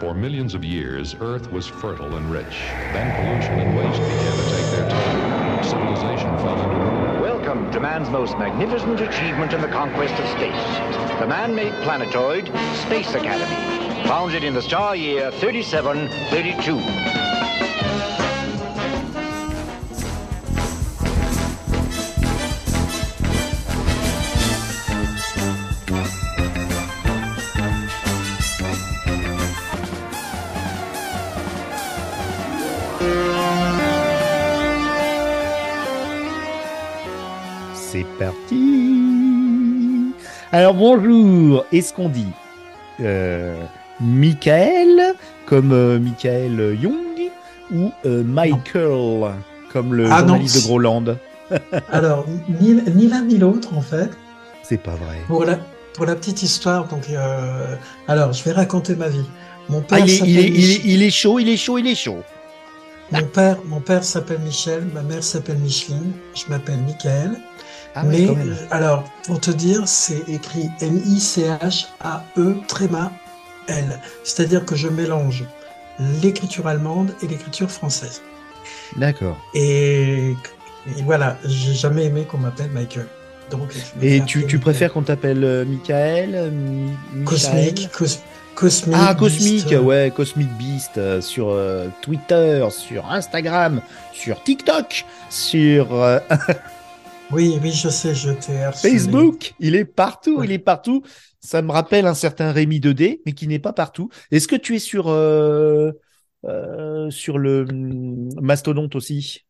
For millions of years, Earth was fertile and rich. Then pollution and waste began to take their toll. Civilization fell into ruin. Welcome to man's most magnificent achievement in the conquest of space. The man-made planetoid, Space Academy. Founded in the star year 3732. Alors bonjour, est-ce qu'on dit euh, Michael comme euh, Michael Young ou euh, Michael comme le Ah non, journaliste de Groland Alors, ni, ni l'un ni l'autre, en fait. C'est pas vrai. Pour la, pour la petite histoire, donc, alors, je vais raconter ma vie. Mon père Ah, il, est, s'appelle il, est, il, est, Mich- il est chaud, il est chaud, il est chaud. mon père, mon père s'appelle Michel, ma mère s'appelle Micheline, je m'appelle Michael. Ah mais, alors, pour te dire, c'est écrit M-I-C-H-A-E, tréma, L. C'est-à-dire que je mélange l'écriture allemande et l'écriture française. D'accord. Et, et voilà, j'ai jamais aimé qu'on m'appelle Michael. Donc, Et tu, préfères qu'on t'appelle euh, Michael euh, Mi- Michael Cosmique, cos- cosmique. Ah, Beast, euh, ouais, Cosmic Beast euh, sur euh, Twitter, sur Instagram, sur TikTok, sur euh, Oui, oui, je sais, je t'ai. Facebook. Il est partout, Ouais. il est partout. Ça me rappelle un certain Rémi 2D, mais qui n'est pas partout. Est-ce que tu es sur euh, euh, sur le hum, mastodonte aussi?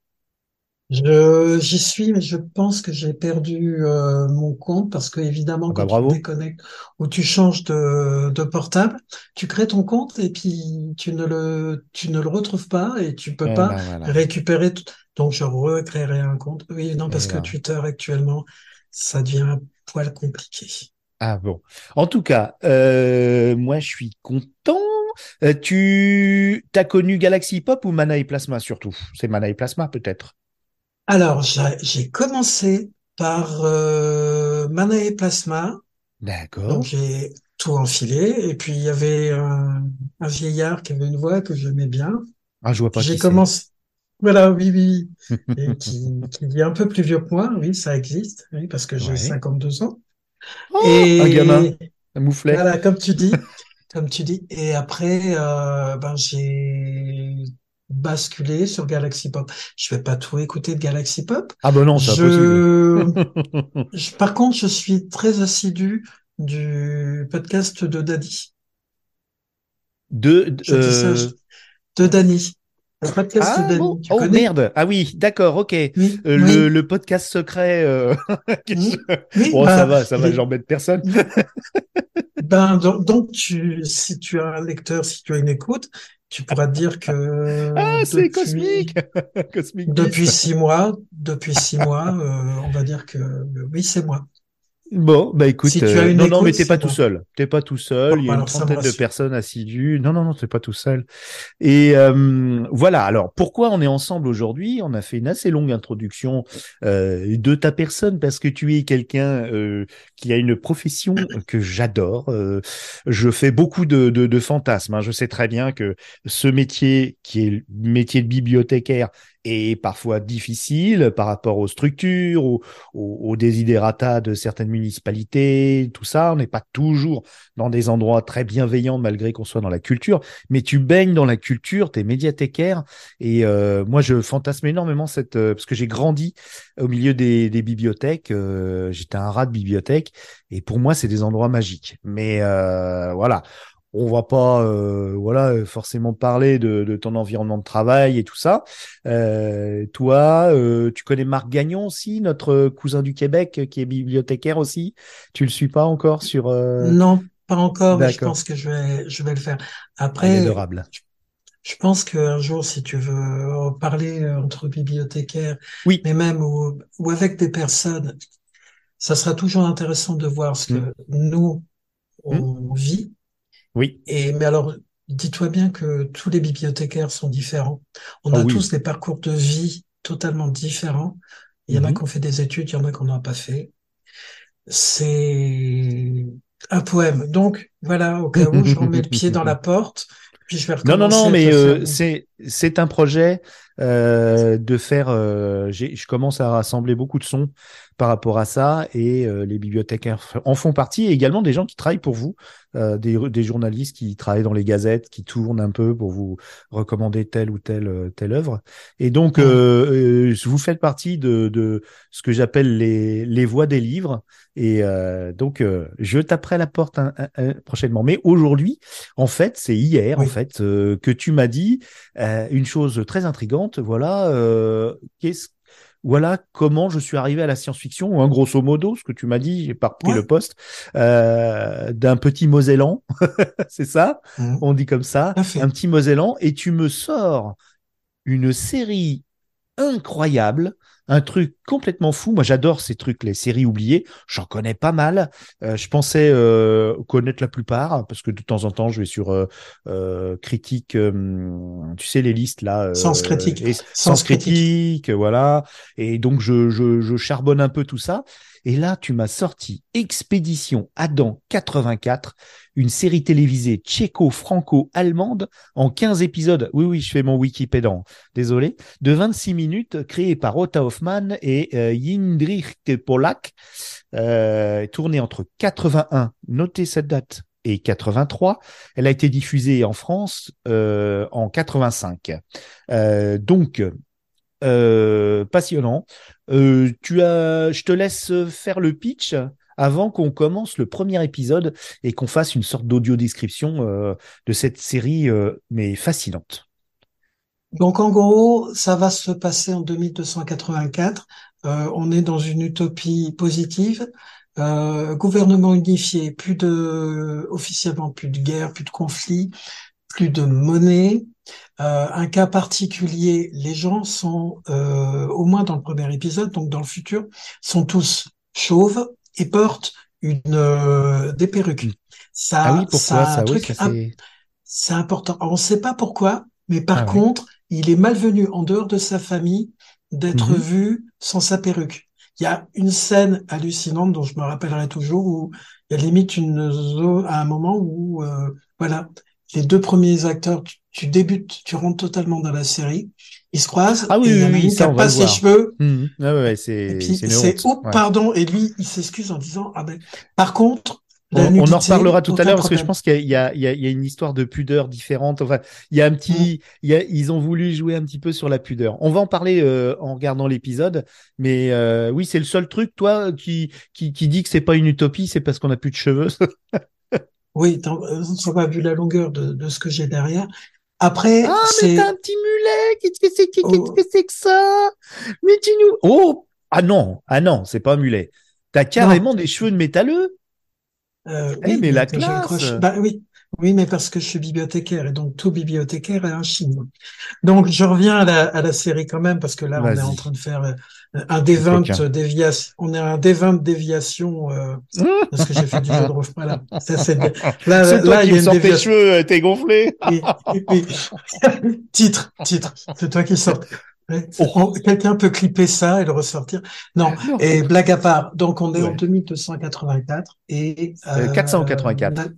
J'y suis, mais je pense que j'ai perdu euh, mon compte parce que évidemment, Ah bah, quand bravo. tu déconnectes ou tu changes de, de portable, tu crées ton compte et puis tu ne le, tu ne le retrouves pas et tu peux Eh pas ben, voilà. récupérer. tout. Donc, je recréerai un compte. Oui, non, parce Et que voilà. Twitter actuellement, ça devient un poil compliqué. Ah bon. En tout cas, euh, moi je suis content. Euh, tu as connu Galaxy Pop ou Mana et Plasma surtout? C'est Mana et Plasma peut-être. Alors, j'ai commencé par euh, Mana et Plasma. D'accord. Donc j'ai tout enfilé et puis il y avait un, un vieillard qui avait une voix que j'aimais bien. Ah, je vois pas J'ai commencé, voilà, oui, oui, et qui, qui est un peu plus vieux que moi, oui, ça existe, oui, parce que j'ai Ouais. 52 ans. Oh, Et un gamin, un mouflet. voilà, comme tu dis, comme tu dis. Et après, euh, ben j'ai basculé sur Galaxy Pop. Je vais pas tout écouter de Galaxy Pop. Ah ben non, c'est Je, je- par contre, je suis très assidu du podcast de Daddy. De, ça, euh, de Dany. Le podcast Ah de bon tu Oh merde. Ah oui, d'accord, ok. Euh, Oui, le, le podcast secret. euh, oui, Bon, bah, ça va, ça va, j'embête personne. Ben, donc, donc tu, si tu as un lecteur, si tu as une écoute, tu pourras te dire que Ah, c'est depuis, cosmique. Cosmic depuis six mois, depuis six mois, euh, on va dire que euh, oui, c'est moi. Bon, bah écoute, Si tu euh, as une non, non, écoute, mais t'es pas tout seul. T'es pas tout seul. Bon, Il y a une trentaine de personnes assidues. Non, non, non, t'es pas tout seul. Et euh, voilà. Alors, pourquoi on est ensemble aujourd'hui? On a fait une assez longue introduction euh, de ta personne parce que tu es quelqu'un euh, qui a une profession que j'adore. Euh, je fais beaucoup de, de, de fantasmes. hein. Je sais très bien que ce métier, qui est le métier de bibliothécaire, est parfois difficile par rapport aux structures, aux, aux, aux desiderata de certaines municipalités, tout ça. On n'est pas toujours dans des endroits très bienveillants malgré qu'on soit dans la culture, mais tu baignes dans la culture, tu es médiathécaire et euh, moi je fantasme énormément cette euh, parce que j'ai grandi au milieu des, des bibliothèques, euh, j'étais un rat de bibliothèque et pour moi c'est des endroits magiques. Mais euh, voilà, on va pas euh, voilà forcément parler de, de ton environnement de travail et tout ça. Euh, toi, euh, tu connais Marc Gagnon aussi, notre cousin du Québec qui est bibliothécaire aussi. Tu le suis pas encore sur. Non, pas encore, mais je pense que je vais, je vais le faire. Ah, Après, adorable. je pense qu'un jour, si tu veux parler entre bibliothécaires, Oui. mais même ou, ou avec des personnes, ça sera toujours intéressant de voir ce que nous, on vit. Oui. Et, mais alors, dis-toi bien que tous les bibliothécaires sont différents. On Ah a oui. tous des parcours de vie totalement différents. Il y en a Mhm. qui ont fait des études, il y en a qui n'en ont pas fait. C'est un poème. Donc, voilà, au cas où je remets le pied dans la porte, Puis je vais Non, non, non, mais euh, c'est c'est un projet euh, de faire. euh, je commence à rassembler beaucoup de sons par rapport à ça et euh, les bibliothécaires en font partie et également des gens qui travaillent pour vous, euh, des, des journalistes qui travaillent dans les gazettes, qui tournent un peu pour vous recommander telle ou telle euh, telle œuvre. Et donc, euh, euh, vous faites partie de, de ce que j'appelle les les voix des livres. Et euh, donc, euh, je taperai la porte un- un- un- prochainement. Mais aujourd'hui, en fait, c'est hier, Oui. en fait, euh, que tu m'as dit euh, une chose très intrigante. Voilà, euh, qu'est-ce, voilà comment je suis arrivé à la science-fiction, ou un grosso modo, ce que tu m'as dit, j'ai pas repris Ouais. le poste, euh, d'un petit Mosellan, c'est ça? Mhm. On dit comme ça, un petit Mosellan, et tu me sors une série incroyable, un truc complètement fou. Moi, j'adore ces trucs, les séries oubliées. J'en connais pas mal. Euh, je pensais euh, connaître la plupart parce que de temps en temps, je vais sur euh, euh, critique, euh, tu sais les listes là, euh, Sens critique. et- Sens Sens critique, voilà. Et donc je, je, je charbonne un peu tout ça. Et là, tu m'as sorti Expédition Adam 84, une série télévisée tchéco-franco-allemande en 15 épisodes. Oui, oui, je fais mon Wikipédia, désolé. De 26 minutes, créée par Otto Hoffmann et euh, Jindřich Polak, euh, tournée entre 81, notez cette date, et 83. Elle a été diffusée en France euh, en 85. Euh, donc, euh, passionnant. Euh, tu as, je te laisse faire le pitch avant qu'on commence le premier épisode et qu'on fasse une sorte d'audio description euh, de cette série, euh, mais fascinante. Donc en gros, ça va se passer en 2284. Euh, on est dans une utopie positive. Gouvernement unifié, plus de officiellement plus de guerre, plus de conflits, plus de monnaie. Euh, un cas particulier, les gens sont, euh, au moins dans le premier épisode, donc dans le futur, sont tous chauves et portent une euh, des perruques. Ça, ah oui, pourquoi ça a ça, un oui, truc ça im- c'est. important. Alors, on ne sait pas pourquoi, mais par Ah contre, il est malvenu en dehors de sa famille d'être Mhm. vu sans sa perruque. Il y a une scène hallucinante dont je me rappellerai toujours où il y a limite une zone à un moment où euh, voilà les deux premiers acteurs, tu, tu débutes, tu rentres totalement dans la série, ils se croisent Ah oui, et il y en oui, a oui, une ça, qui a on va pas ses cheveux Mhm. Ah ouais, c'est c'est oh Ouais. pardon et lui il s'excuse en disant ah ben par contre On, en reparlera tout à l'heure parce que je pense qu'il y a, il y, a, il y a une histoire de pudeur différente. Enfin, il y a un petit, il y a, ils ont voulu jouer un petit peu sur la pudeur. On va en parler euh, en regardant l'épisode, mais euh, oui, c'est le seul truc, toi, qui qui, qui dit que c'est pas une utopie, c'est parce qu'on a plus de cheveux. Oui, euh, ça va vu la longueur de, de ce que j'ai derrière. Après, ah, mais c'est t'as un petit mulet. Qu'est-ce que c'est, qu'est-ce Oh. que c'est que ça Mais tu nous, oh, ah non, ah non, c'est pas un mulet. T'as carrément des cheveux de métalleux? euh, Eh, oui, mais la classe j'accroche. Bah oui, oui, mais parce que je suis bibliothécaire et donc tout bibliothécaire est un chinois. Donc je reviens à la, à la série quand même parce que là on est en train de faire euh, un des 20 coquin. déviations. On est un des 20 déviations euh, parce que j'ai fait du jeu de rôle. Voilà, ça c'est là c'est toi là qui il y a une tes déviation. cheveux, euh, t'es gonflé. Titre, titre. C'est toi qui sors. On- Quelqu'un peut clipper ça et le ressortir. Non. Non. Et blague à part. Donc on est en Ouais. 2284 et Euh, 484.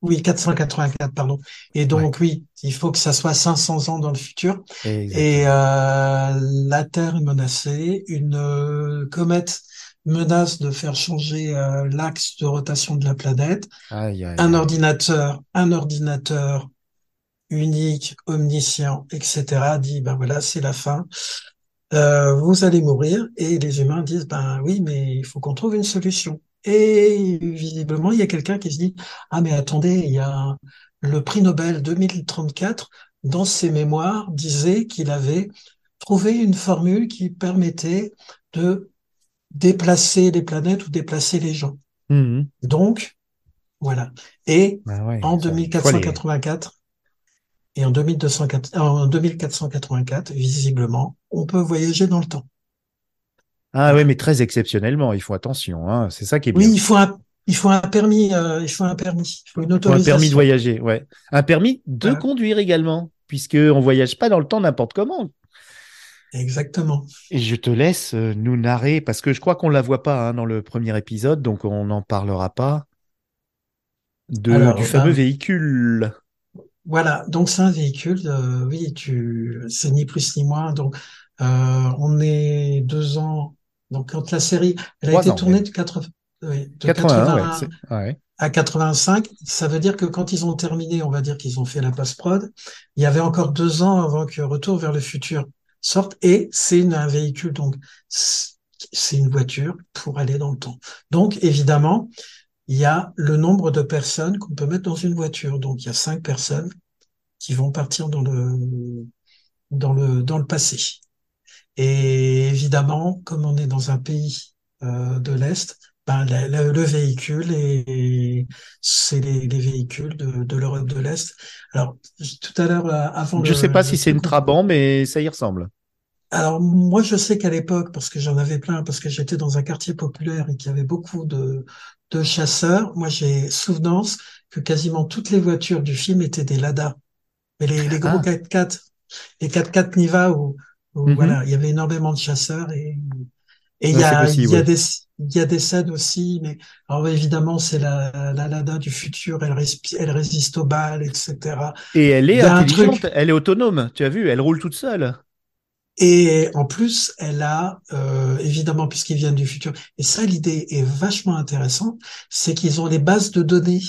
Oui, 484, pardon. Et donc oui, il faut que ça soit 500 ans dans le futur. Exactement. Et euh, la Terre est menacée. Une euh, comète menace de faire changer euh, l'axe de rotation de la planète Aïe, aïe, un aïe. ordinateur, un ordinateur unique, omniscient, etc., dit, ben voilà, c'est la fin, Euh, vous allez mourir, et les humains disent, ben oui, mais il faut qu'on trouve une solution. Et visiblement, il y a quelqu'un qui se dit, ah mais attendez, il y a le prix Nobel 2034, dans ses mémoires, disait qu'il avait trouvé une formule qui permettait de déplacer les planètes ou déplacer les gens. Mhm. Donc, voilà. Et Bah ouais, en ça, il faut aller- 2484 et en 2204 en 2484, visiblement, on peut voyager dans le temps. Ah ouais, mais très exceptionnellement, ils font attention, hein. C'est ça qui est bien. Oui, il faut un, il faut un permis, euh, il faut un permis, il faut une Ou un autorisation. permis de voyager, ouais. Un permis de conduire également, puisque on voyage pas dans le temps n'importe comment. Exactement. Et je te laisse euh, nous narrer, parce que je crois qu'on la voit pas hein, dans le premier épisode, donc on n'en parlera pas. De, Alors, du fameux ben- véhicule. Voilà, donc c'est un véhicule, euh, oui, tu, c'est ni plus ni moins. Donc, euh, on est deux ans. Donc, quand la série, elle a Trois été ans, tournée de, 80, oui, de 81, ouais. 81 c'est- ouais. à 85, ça veut dire que quand ils ont terminé, on va dire qu'ils ont fait la post-prod, il y avait encore deux ans avant que Retour vers le futur sorte, et c'est un véhicule, donc c'est c'est une voiture pour aller dans le temps. Donc évidemment, il y a le nombre de personnes qu'on peut mettre dans une voiture. Donc il y a cinq personnes qui vont partir dans le dans le dans le passé. Et évidemment, comme on est dans un pays euh, de l'Est, ben, la- la- le véhicule et c'est les, les véhicules de, de l'Europe de l'Est. Alors tout à l'heure, euh, avant Je le, sais pas le si c'est une Trabant, mais ça y ressemble. alors moi je sais qu'à l'époque, parce que j'en avais plein, parce que j'étais dans un quartier populaire et qu'il y avait beaucoup de de chasseurs, moi j'ai souvenance que quasiment toutes les voitures du film étaient des Lada. Mais les, les gros Ah. 4x4, les 4x4 Niva où, où Mhm. voilà, il y avait énormément de chasseurs et et il Ouais, y a possible, il y a ouais. des il y a des scènes aussi, mais alors évidemment c'est la la Lada du futur, elle elle résiste aux balles, etc. Et elle est intelligente, truc. elle est autonome. Tu as vu, elle roule toute seule. Et en plus, elle a, euh, évidemment, puisqu'ils viennent du futur, et ça, l'idée est vachement intéressante, c'est qu'ils ont les bases de données.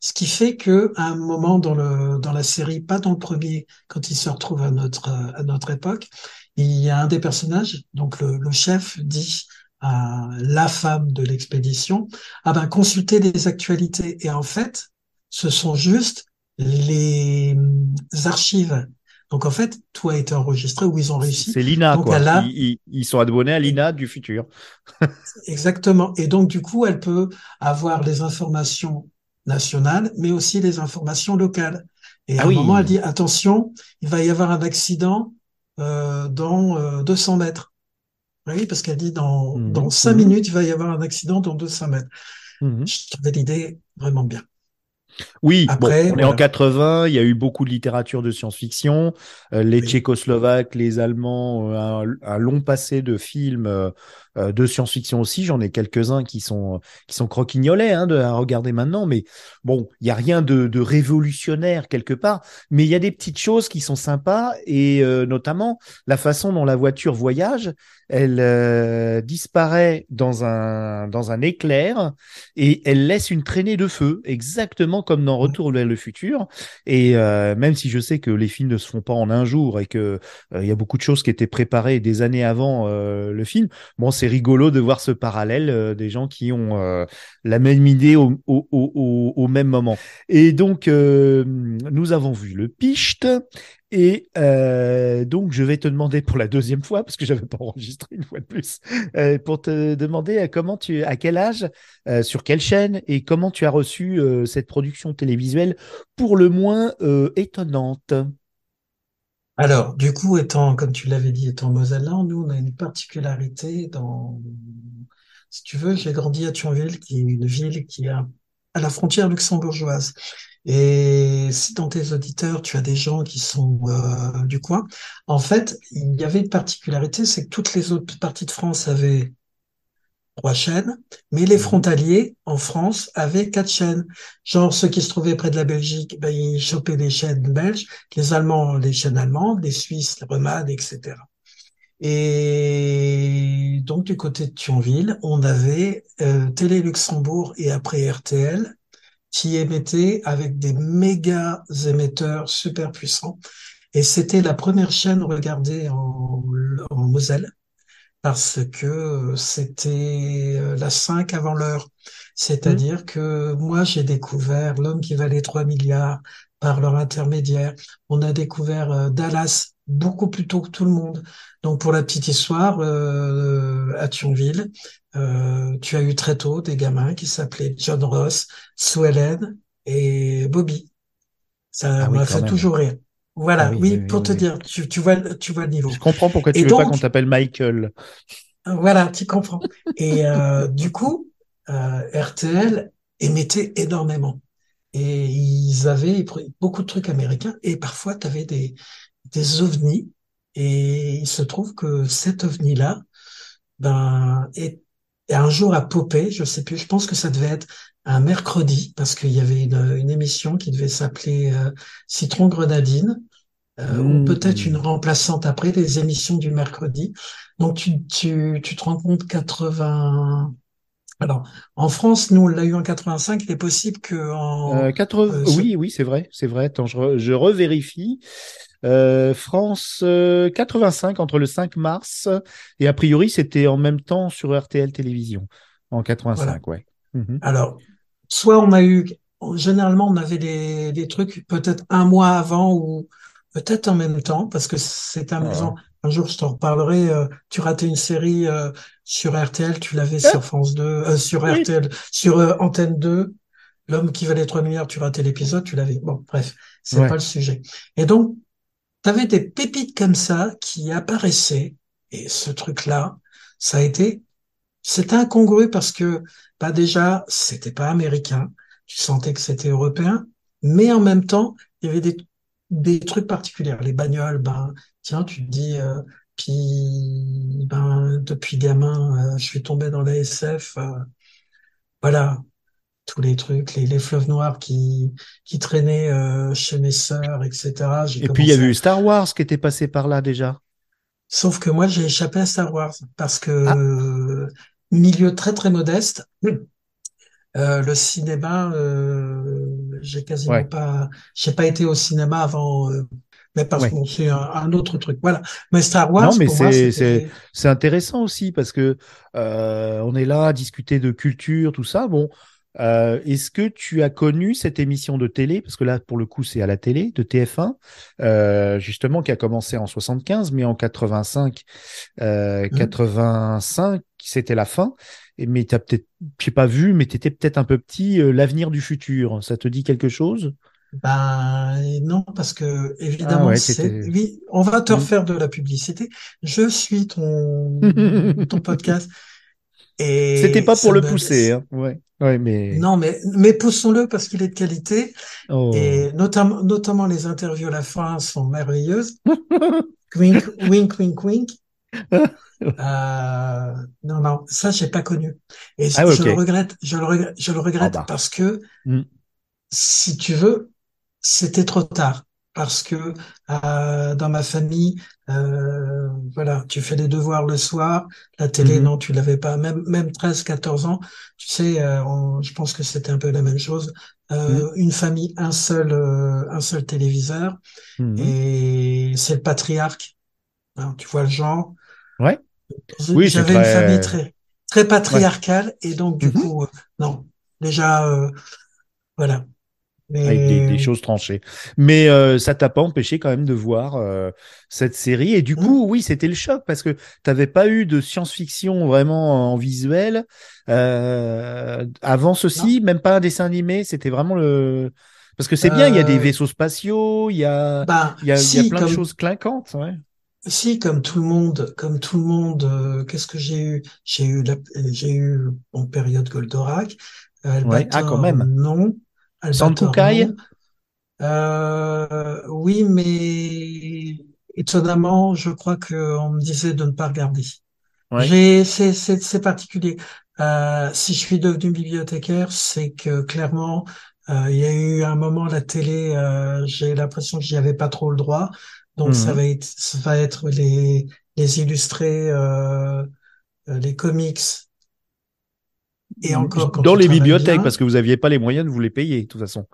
Ce qui fait que, à un moment dans le, dans la série, pas dans le premier, quand ils se retrouvent à notre, à notre époque, il y a un des personnages, donc le, le chef dit à la femme de l'expédition, ah ben, consultez les actualités. Et en fait, ce sont juste les archives. Donc en fait, tout a été enregistré où ils ont réussi. C'est l'INA, Donc quoi. a Ils, sont abonnés à l'INA du futur. exactement. Et donc du coup, elle peut avoir les informations nationales, mais aussi les informations locales. Et à Ah un moment, elle dit attention, il va y avoir un accident euh, dans euh, 200 mètres. Oui, parce qu'elle dit dans Mhm, dans cinq mhm, minutes, il va y avoir un accident dans 200 mètres. mhm. Je trouvais l'idée vraiment bien. Oui, bon, Après, on est en voilà. 80, il y a eu beaucoup de littérature de science-fiction, euh, les Oui. Tchécoslovaques, les Allemands, euh, un, un long passé de films euh, de science-fiction aussi. J'en ai quelques-uns qui sont qui sont croquignolets hein, de, à regarder maintenant, mais bon, il y a rien de, révolutionnaire quelque part, mais il y a des petites choses qui sont sympas et euh, notamment la façon dont la voiture voyage. Elle euh, disparaît dans un dans un éclair et elle laisse une traînée de feu, exactement comme dans Retour vers le futur. Et même si je sais que les films ne se font pas en un jour et que il y a beaucoup de choses qui étaient préparées des années avant le film, bon, rigolo de voir ce parallèle euh, des gens qui ont euh, la même idée au, même moment. Et donc, euh, nous avons vu le Picht. Et donc, je vais te demander pour la deuxième fois, parce que j'avais pas enregistré une fois de plus, pour te demander comment tu, à quel âge, sur quelle chaîne et comment tu as reçu cette production télévisuelle pour le moins étonnante. Alors, du coup, étant, comme tu l'avais dit, étant Mosellan, nous, on a une particularité dans, si tu veux, j'ai grandi à Thionville, qui est une ville qui est à la frontière luxembourgeoise. Et si dans tes auditeurs, tu as des gens qui sont euh, du coin, en fait, il y avait une particularité, c'est que toutes les autres parties de France avaient trois chaînes, mais les Mhm. frontaliers en France avaient quatre chaînes. Genre ceux qui se trouvaient près de la Belgique, ben, ils chopaient les chaînes belges, les Allemands les chaînes allemandes, les Suisses les remades, etc. Et donc du côté de Thionville, on avait euh, Télé Luxembourg et après RTL qui émettaient avec des méga émetteurs super puissants. Et c'était la première chaîne regardée en, en Moselle parce que c'était euh, la 5 avant l'heure. C'est-à-dire que moi, j'ai découvert L'homme qui valait 3 milliards par leur intermédiaire. On a découvert euh, Dallas beaucoup plus tôt que tout le monde. Donc, pour la petite histoire, euh, à Thionville, euh, tu as eu très tôt des gamins qui s'appelaient John Ross, Sue Ellen et Bobby. Ça Ah oui, m'a fait même. toujours rire. Voilà, Ah oui, oui, oui, oui, pour te dire, tu, tu vois, le- tu vois le niveau. Je comprends pourquoi tu Et veux pas donc, qu'on t'appelle Michael. voilà, tu comprends. Et euh, du coup, euh, RTL émettait énormément. Et ils avaient beaucoup de trucs américains. Et parfois, tu avais des, des ovnis. Et il se trouve que cet ovni-là, ben, est, est un jour a popé, je sais plus, je pense que ça devait être un mercredi parce qu'il y avait une, une émission qui devait s'appeler euh, Citron Grenadine. Euh, ou peut-être une remplaçante après les émissions du mercredi. Donc tu, tu, tu te rends compte 80. Alors en France, nous on l'a eu en 85. Il est possible que en Euh, 80... euh, Oui, oui, c'est vrai, c'est vrai. Attends, je, re- je revérifie. Euh, France euh, 85 entre le 5 mars et a priori c'était en même temps sur RTL Télévision en 85, ouais. Mhm. Alors, soit on a eu, généralement, on avait des, des trucs peut-être un mois avant ou peut-être en même temps, parce que c'est amusant. Un jour, je t'en reparlerai. euh, tu ratais une série euh, sur RTL, tu l'avais sur France 2, euh, sur Oui. RTL, sur euh, Antenne 2. L'homme qui valait 3 milliards, tu ratais l'épisode, tu l'avais. Bon, bref, c'est Ouais. pas le sujet. Et donc, tu avais des pépites comme ça qui apparaissaient. Et ce truc-là, ça a été, c'était incongru parce que, bah déjà, c'était pas américain. Tu sentais que c'était européen. Mais en même temps, il y avait des, des trucs particuliers. Les bagnoles, ben, tiens, tu te dis, euh, puis, ben, depuis gamin, euh, je suis tombé dans la SF, euh, voilà. Tous les trucs, les, les fleuves noirs qui, qui traînaient euh, chez mes sœurs, etc. J'ai Et puis il y a à- eu Star Wars qui était passé par là déjà. Sauf que moi, j'ai échappé à Star Wars parce que Ah. Milieu très très modeste. euh, le cinéma, euh, j'ai quasiment Ouais. pas, j'ai pas été au cinéma avant, euh, mais parce Ouais. que bon, c'est un, un autre truc. Voilà. Mais Star Wars, Non, mais c'est- C'est intéressant aussi parce que on est là à discuter de culture, tout ça. Bon, euh, est-ce que tu as connu cette émission de télé? Parce que là, pour le coup, c'est à la télé de TF1, euh, justement, qui a commencé en 75, mais en 85, euh, Mhm. 85, c'était la fin. Et mais t'as peut-être, j'ai pas vu, mais t'étais peut-être un peu petit. euh, L'avenir du futur, ça te dit quelque chose? Ben non, parce que évidemment, Ah ouais, t'étais- oui, on va te Mm. refaire de la publicité. Je suis ton ton podcast C'était pas pour le pousser, hein. Ouais, ouais, mais. Non, mais mais poussons-le parce qu'il est de qualité Oh. et notamment notamment les interviews à la fin sont merveilleuses. Wink, wink, wink, wink. Euh, non, non, ça j'ai pas connu et Ah je le regrette. Je le regrette. Je le regrette Ah bah. parce que Mm. si tu veux, c'était trop tard. Parce que euh, dans ma famille, euh, voilà, tu fais les devoirs le soir, la télé, Mhm. non, tu l'avais pas. Même même 13, 14 ans, tu sais, euh, on- je pense que c'était un peu la même chose. Euh, Mhm. Une famille, un seul, euh, un seul téléviseur, Mhm. et c'est le patriarque. Hein, tu vois le genre? Ouais. Oui, J'avais une famille très très patriarcale, et donc du coup, euh, non, déjà, euh, voilà. Avec des, des choses tranchées. Mais euh, ça t'a pas empêché quand même de voir euh, cette série. Et du Mm. coup, oui, c'était le choc parce que t'avais pas eu de science-fiction vraiment en visuel euh, avant ceci, même pas un dessin animé. C'était vraiment le parce que c'est bien. Il y a des Euh, vaisseaux spatiaux, il y a Ben, il y a, il y a si, plein comme, de choses clinquantes. Ouais. si, comme tout le monde, comme tout le monde, euh, qu'est-ce que j'ai eu? J'ai eu la, j'ai eu en période Goldorak, euh, Ouais. Ah, quand même. non, Non. Euh, oui, mais étonnamment, je crois que on me disait de ne pas regarder. Ouais. C'est, particulier. Euh, si je suis devenu bibliothécaire, c'est que clairement, euh, il y a eu un moment la télé, euh, j'ai l'impression que j'y avais pas trop le droit. Donc ça Mhm. va être, ça va être les, les illustrés, euh, euh, les comics. Et encore quand Dans les bibliothèques, bien, parce que vous aviez pas les moyens de vous les payer, de toute façon.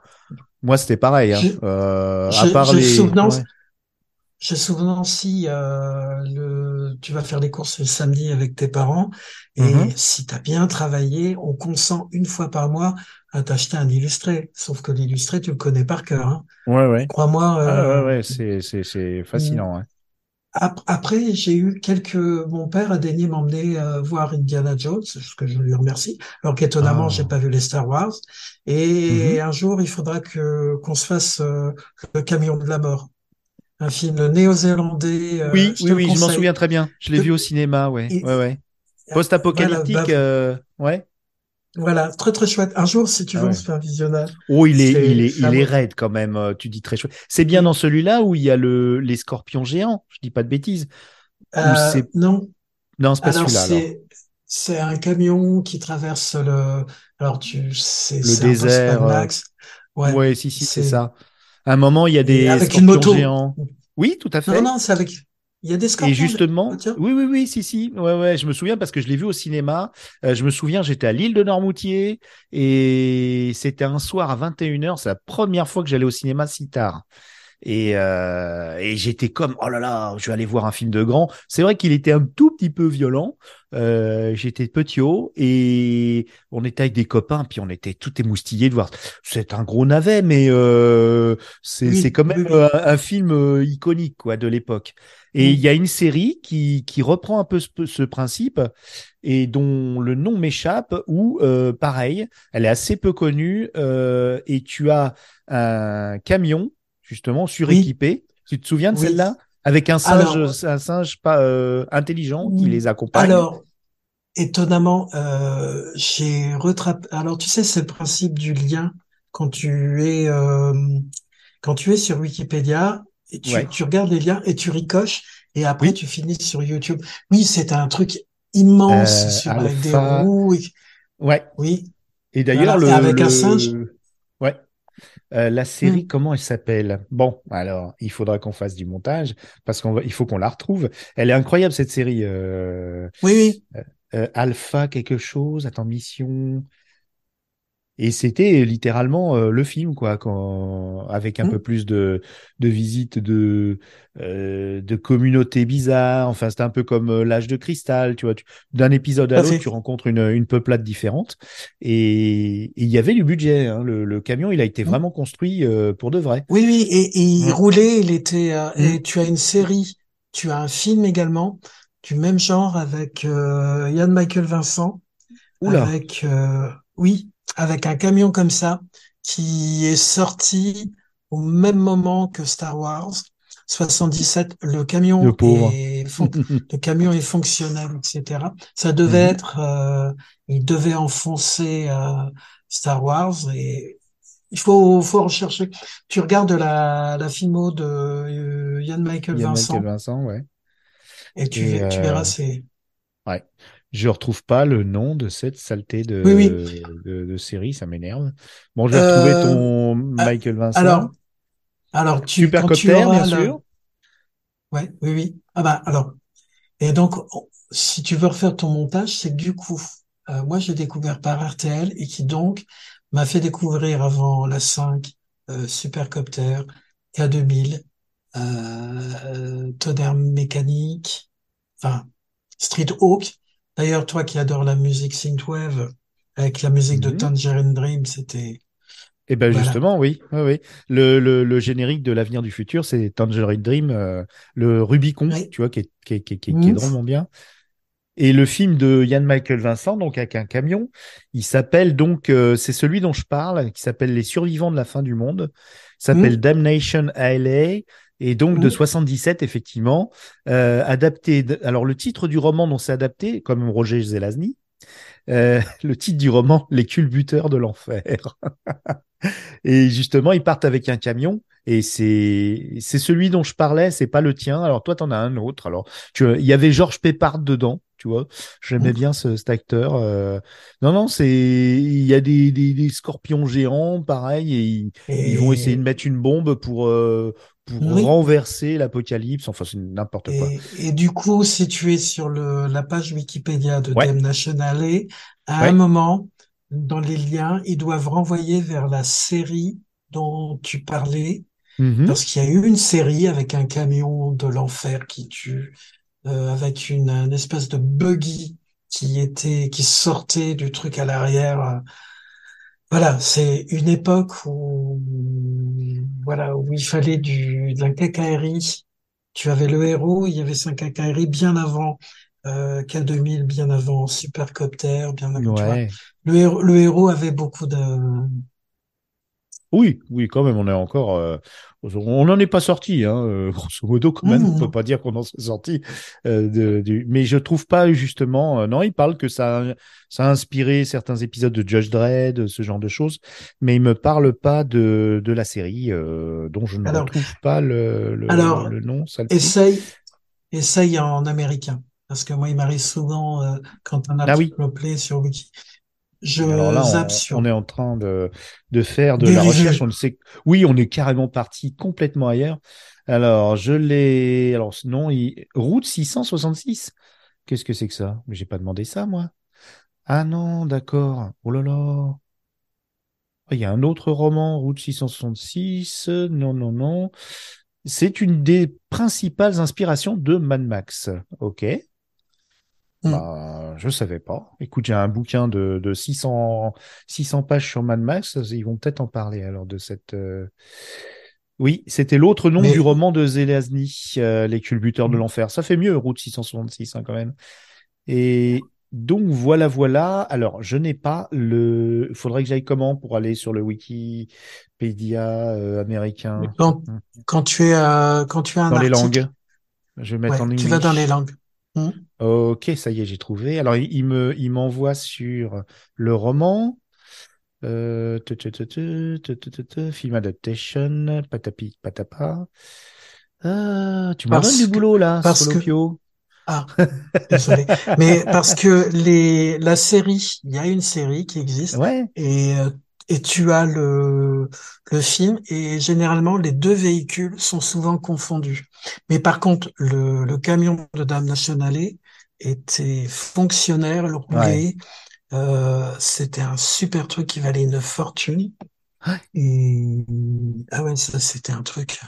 Moi, c'était pareil. Hein. Je- Euh, à part les. souvenance, ouais. j'ai souvenance si euh, le, tu vas faire les courses le samedi avec tes parents et Mhm. si tu as bien travaillé, on consent une fois par mois à t'acheter un illustré. Sauf que l'illustré, tu le connais par cœur. Hein. Ouais, ouais. Crois-moi. Ah, euh, ouais, ouais, c'est, fascinant. hein. Ap- Après, j'ai eu quelques. Mon père a daigné m'emmener euh, voir Indiana Jones, ce que je lui remercie. Alors qu'étonnamment, Ah. j'ai pas vu les Star Wars. Et Mhm. un jour, il faudra que qu'on se fasse euh, le Camion de la mort, un film néo-zélandais. euh, Oui, oui, oui, je m'en souviens très bien. Je l'ai vu au cinéma, ouais, Et- ouais, ouais. Voilà, Post-apocalyptique, bah, euh, ouais. Voilà, très très chouette. Un jour, si tu Ah veux, ouais. on se fait un visionnage. Oh, il est, il est, il est raide quand même. euh, Tu dis très chouette. C'est bien dans celui-là où il y a le, les scorpions géants. Je dis pas de bêtises. Euh, non, non, c'est pas celui-là, c'est un camion qui traverse le. Alors tu, c'est Le c'est un peu désert. Euh. Ouais, Ouais, si, si, c'est ça. À un moment, il y a des avec une scorpions moto. géants. Oui, tout à Non, fait. non, c'est avec. Il y a des Et scorpions. justement, oui, oui, oui, si, si, ouais, ouais, je me souviens parce que je l'ai vu au cinéma. Euh, je me souviens, j'étais à l'île de Normoutier et c'était un soir à 21h. C'est la première fois que j'allais au cinéma si tard. Et, euh, et j'étais comme, oh là là, je vais aller voir un film de grand. C'est vrai qu'il était un tout petit peu violent. Euh, j'étais petit haut et on était avec des copains, puis on était tout émoustillés de voir. C'est un gros navet, mais euh, c'est Oui, quand même oui. un, un film iconique quoi de l'époque. Et il Mm. y a une série qui qui reprend un peu ce, ce principe et dont le nom m'échappe. Où euh, pareil, elle est assez peu connue euh, et tu as un camion justement Oui, suréquipé. Tu te souviens de oui. celle-là? Avec un Alors, singe, un singe pas euh, intelligent qui les accompagne. alors, étonnamment, euh, j'ai retrapé. Alors, tu sais, c'est le principe du lien quand tu es euh, quand tu es sur Wikipédia et tu, Ouais. tu regardes les liens et tu ricoches et après Oui. tu finis sur YouTube. Oui, c'est un truc immense Euh, sur avec des roues. et- Ouais. oui, Et d'ailleurs, voilà. Et le, avec un singe. Ouais. Euh, la série, Mm. comment elle s'appelle? Bon, alors, il faudra qu'on fasse du montage parce qu'on va, il faut qu'on la retrouve. Elle est incroyable, cette série. Euh, Oui, oui. Alpha quelque chose, attends, Mission. Et c'était littéralement euh, le film, quoi, quand, avec un Mm. peu plus de, de visites de, euh, de communautés bizarres. Enfin, c'était un peu comme euh, l'âge de cristal, tu vois. tu- D'un épisode à à l'autre, tu rencontres une, une peuplade différente. Et il y avait du budget. hein. Le, le camion, il a été Mm. vraiment construit euh, pour de vrai. Oui, oui. Et, et il Mm. roulait. Il était. euh, et tu as une série. Tu as un film également du même genre avec euh, Yann Michael Vincent. Oula, avec euh, oui, avec un camion comme ça qui est sorti au même moment que Star Wars 77. Le le camion pauvre. est le camion est fonctionnel, etc. Ça devait Mhm. être, euh, il devait enfoncer euh, Star Wars et il faut faut rechercher. Tu regardes la la filmo de euh, Yann Michael Yann Michael Vincent Vincent, ouais. et tu Et tu verras euh, c'est ouais. Je retrouve pas le nom de cette saleté oui oui. de, série, ça m'énerve. Bon, je vais retrouver Euh, ton ah, Michael Vincent. alors alors tu Supercopter, bien auras le sûr. Ouais, oui, oui. Ah bah alors, et donc, on- si tu veux refaire ton montage, c'est que du coup, euh, moi j'ai découvert par RTL et qui donc m'a fait découvrir avant la 5, euh, Supercopter, K2000, euh, Tonnerre mécanique, enfin, Street Hawk. D'ailleurs, toi qui adores la musique synthwave, avec la musique de Mhm. Tangerine Dream, c'était, Eh ben voilà. justement, oui, oui, oui. Le, le, le générique de l'avenir du futur, c'est Tangerine Dream, euh, le Rubicon, Oui. tu vois, qui est, qui est, qui est, qui est, qui est Mmh. drôlement bien. Et le film de Yann Michael Vincent, donc avec un camion, il s'appelle donc, euh, c'est celui dont je parle, qui s'appelle Les survivants de la fin du monde. S'appelle Mmh. Damnation LA. Et donc de Mmh. 77, effectivement, euh, adapté. de- alors le titre du roman dont c'est adapté, comme Roger Zelazny, euh, le titre du roman, Les culbuteurs de l'enfer. Et justement, ils partent avec un camion. Et c'est c'est celui dont je parlais, c'est pas le tien. Alors toi, t'en as un autre. Alors tu il y avait Georges Pépard dedans, tu vois. J'aimais bien ce, cet acteur. euh. Non, non, c'est il y a des, des, des scorpions géants, pareil, et ils, ils vont essayer de Et, mettre une bombe pour euh, pour oui. renverser l'apocalypse. Enfin, c'est n'importe quoi. Et, du coup, si tu es sur le, la page Wikipédia de Ouais, Damnation Alley, à un moment, dans les liens, ils doivent renvoyer vers la série dont tu parlais, Mhm. parce qu'il y a eu une série avec un camion de l'enfer qui tue, euh, avec une, une espèce de buggy qui était, qui sortait du truc à l'arrière. Voilà, c'est une époque où, voilà, où il fallait du, d'un quincaillerie. Tu avais le héros, il y avait cinq quincailleries bien avant, euh, K2000, bien avant Supercopter, bien avant, tu vois. Ouais. Le héros, le héros avait beaucoup de, Oui, oui, quand même, on est encore, euh, on n'en est pas sorti, hein, euh, grosso modo, quand même, on peut Mmh, pas dire qu'on en soit sorti. euh, de. Mais je trouve pas justement, euh, non, il parle que ça, a- ça a inspiré certains épisodes de Judge Dredd, ce genre de choses, mais il me parle pas de, de la série, euh, dont je ne alors, retrouve pas le, le, alors, le nom, celle-ci. essaye, essaye en américain. parce que moi, il m'arrive souvent, euh, quand un Ah oui. article me plaît sur Wiki, je Alors là, on, sur on est en train de, de faire de la recherche. On le sait. Oui, on est carrément parti complètement ailleurs. Alors, je l'ai. Alors, non, il... route 666. Qu'est-ce que c'est que ça? J'ai pas demandé ça, moi. Ah non, d'accord. Oh là là. Ah, Il y a un autre roman, Route 666. Non, non, non. C'est une des principales inspirations de Mad Max. Ok. Hmm. Bah, je savais pas. Écoute, j'ai un bouquin de, de 600, 600 pages sur Mad Max. Ils vont peut-être en parler alors de cette. euh, Oui, c'était l'autre nom Mais- du roman de Zelazny, euh, Les culbuteurs de Hmm. l'enfer. Ça fait mieux, Route 666 hein, quand même. Et donc voilà, voilà. Alors, je n'ai pas le. Il faudrait que j'aille comment pour aller sur le Wikipédia euh, américain? Quand, Hmm. quand tu es, quand tu as un dans les langues. Je vais mettre ouais, en tu vas dans les langues. Hmm. Ok, ça y est, j'ai trouvé. Alors, il, me, il m'envoie sur le roman. Euh, tu, tu, tu, film adaptation, patapi, patapa. Ah, tu me donnes du boulot là, parce Solopio. Ah, désolé. Mais parce que les, la série, il y a une série qui existe. Ouais. Et, euh, et tu as le, le film et généralement les deux véhicules sont souvent confondus. Mais par contre, le, le camion de Dame Nationale était fonctionnaire, le roulait. Euh, c'était un super truc qui valait une fortune. Ouais. Et, ah ouais, ça c'était un truc.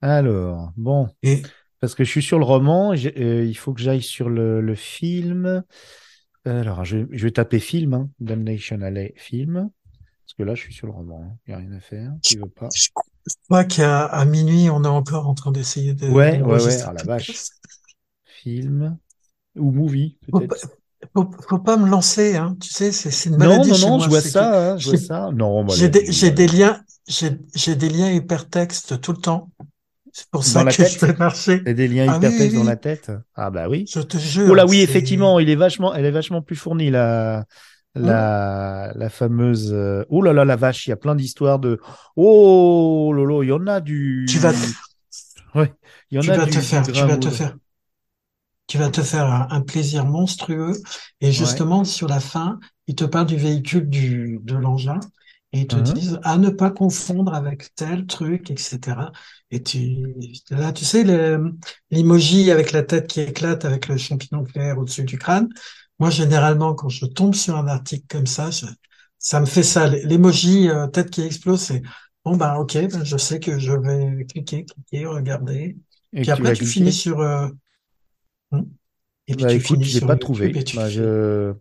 alors, bon, Et parce que je suis sur le roman, euh, il faut que j'aille sur le, le film. Alors, je, je vais taper film, hein, Damnation Alley, film. Parce que là, je suis sur le roman, il n'y a rien à faire, tu veux pas. je crois qu'à minuit, on est encore en train d'essayer de Ouais, ouais, ouais, ah la vache. Film ou movie, Faut peut-être. Faut, faut pas me lancer, hein. Tu sais, c'est une Non, maladie non, chez non, moi. je vois ça, hein, je vois ça. Non, bah, J'ai des, j'ai des liens, j'ai, j'ai des liens hypertextes tout le temps. C'est pour ça Dans la que tête je vais marcher. t'as des liens Ah hypertextes oui, dans oui. la tête? Ah bah oui. Je te jure. Oh là oui, effectivement, il est vachement, elle est vachement plus fournie la, la, la fameuse. euh, Oh là là, la vache, il y a plein d'histoires de. Oh lolo, il y en a du. Tu vas, Ouais, il y en tu a vas du, te faire, tu vas te faire, tu vas te faire un, un plaisir monstrueux. Et justement, sur la fin, ils te parlent du véhicule du, de l'engin. Et ils te Mhm. disent à ne pas confondre avec tel truc, etc. Et tu, là, tu sais, le- l'emoji avec la tête qui éclate avec le champignon clair au-dessus du crâne. Moi, généralement, quand je tombe sur un article comme ça, je- ça me fait ça. L'emoji euh, tête qui explose, c'est bon, bah, ok, ben, je sais que je vais cliquer, cliquer, regarder. Et Puis tu après, tu cliquer? finis sur, euh. Et puis Bah tu écoute, finis sur pas YouTube trouvé. et tu Bah, je...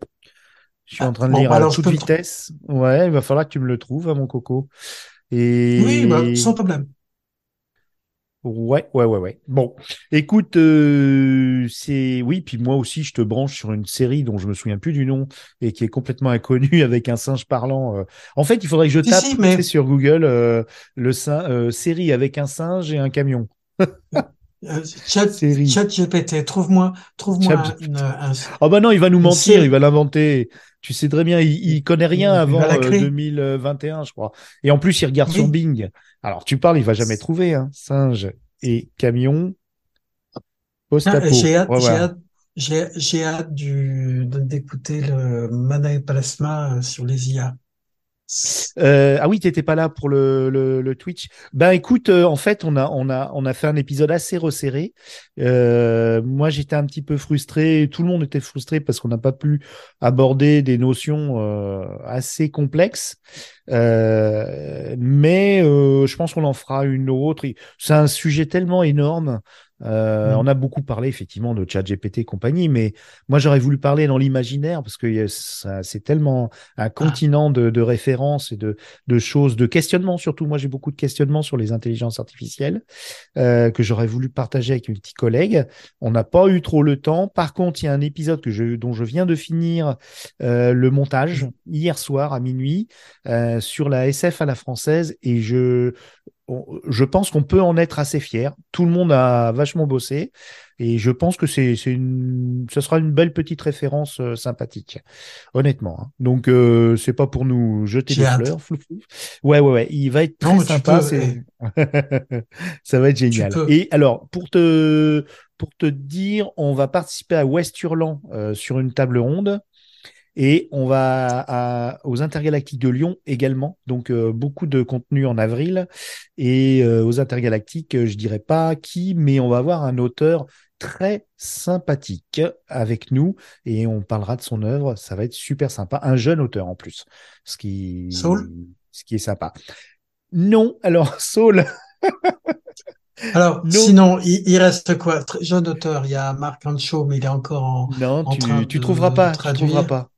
je suis Ah, en train de bon, lire bah à alors toute te- vitesse. Ouais, il va falloir que tu me le trouves, à mon coco. Et Oui, bah, sans problème. Ouais, ouais, ouais, ouais. Bon, écoute, euh, c'est oui, puis moi aussi, je te branche sur une série dont je me souviens plus du nom et qui est complètement inconnue avec un singe parlant. euh. En fait, il faudrait que je tape si, mais- sur Google euh, le sin- euh, série avec un singe et un camion. Euh, chat, GPT, trouve-moi, trouve-moi un, Ah bah non, il va nous mentir, série. il va l'inventer. Tu sais très bien, il, il connaît rien Il va avant la euh, créer. 2021, je crois. Et en plus, il regarde Oui. sur Bing. Alors, tu parles, il va jamais trouver, hein. Singe et camion. Ah. J'ai hâte, voir. hâte, d'écouter le Mana et Plasma euh, sur les IA. Euh, ah oui, t'étais pas là pour le, le, Twitch. Ben écoute, euh, en fait, on a on a on a fait un épisode assez resserré. Euh, moi, j'étais un petit peu frustré. Tout le monde était frustré parce qu'on n'a pas pu aborder des notions euh, assez complexes. Mais je pense qu'on en fera une autre. C'est un sujet tellement énorme. Euh, Mm. On a beaucoup parlé effectivement de ChatGPT et compagnie, mais moi j'aurais voulu parler dans l'imaginaire parce que euh, c'est tellement un continent de, de références et de, de choses, de questionnements surtout. Moi j'ai beaucoup de questionnements sur les intelligences artificielles euh, que j'aurais voulu partager avec mes petits collègues. On n'a pas eu trop le temps. Par contre, il y a un épisode que je, dont je viens de finir euh, le montage hier soir à minuit euh, sur la SF à la française et je on- je pense qu'on peut en être assez fier. Tout le monde a vachement bossé et je pense que c'est une ce sera une belle petite référence euh, sympathique, honnêtement. hein. Donc euh, c'est pas pour nous jeter des hâte. fleurs. flou, flou. Ouais ouais ouais, il va être très Non, sympa. peux, ça va être génial. Et alors pour te pour te dire, on va participer à West Hurlan euh, sur une table ronde. Et on va à- aux Intergalactiques de Lyon également. Donc, euh, beaucoup de contenu en avril. Et euh, aux Intergalactiques, euh, je dirais pas qui, mais on va avoir un auteur très sympathique avec nous et on parlera de son œuvre. Ça va être super sympa. Un jeune auteur en plus, ce qui, ce qui est sympa. Non, alors Saul, Alors, Non. sinon, il, il reste quoi? Jeune auteur, il y a Marc Ancho, mais il est encore en, non, en tu, train tu de trouveras pas, tu trouveras pas.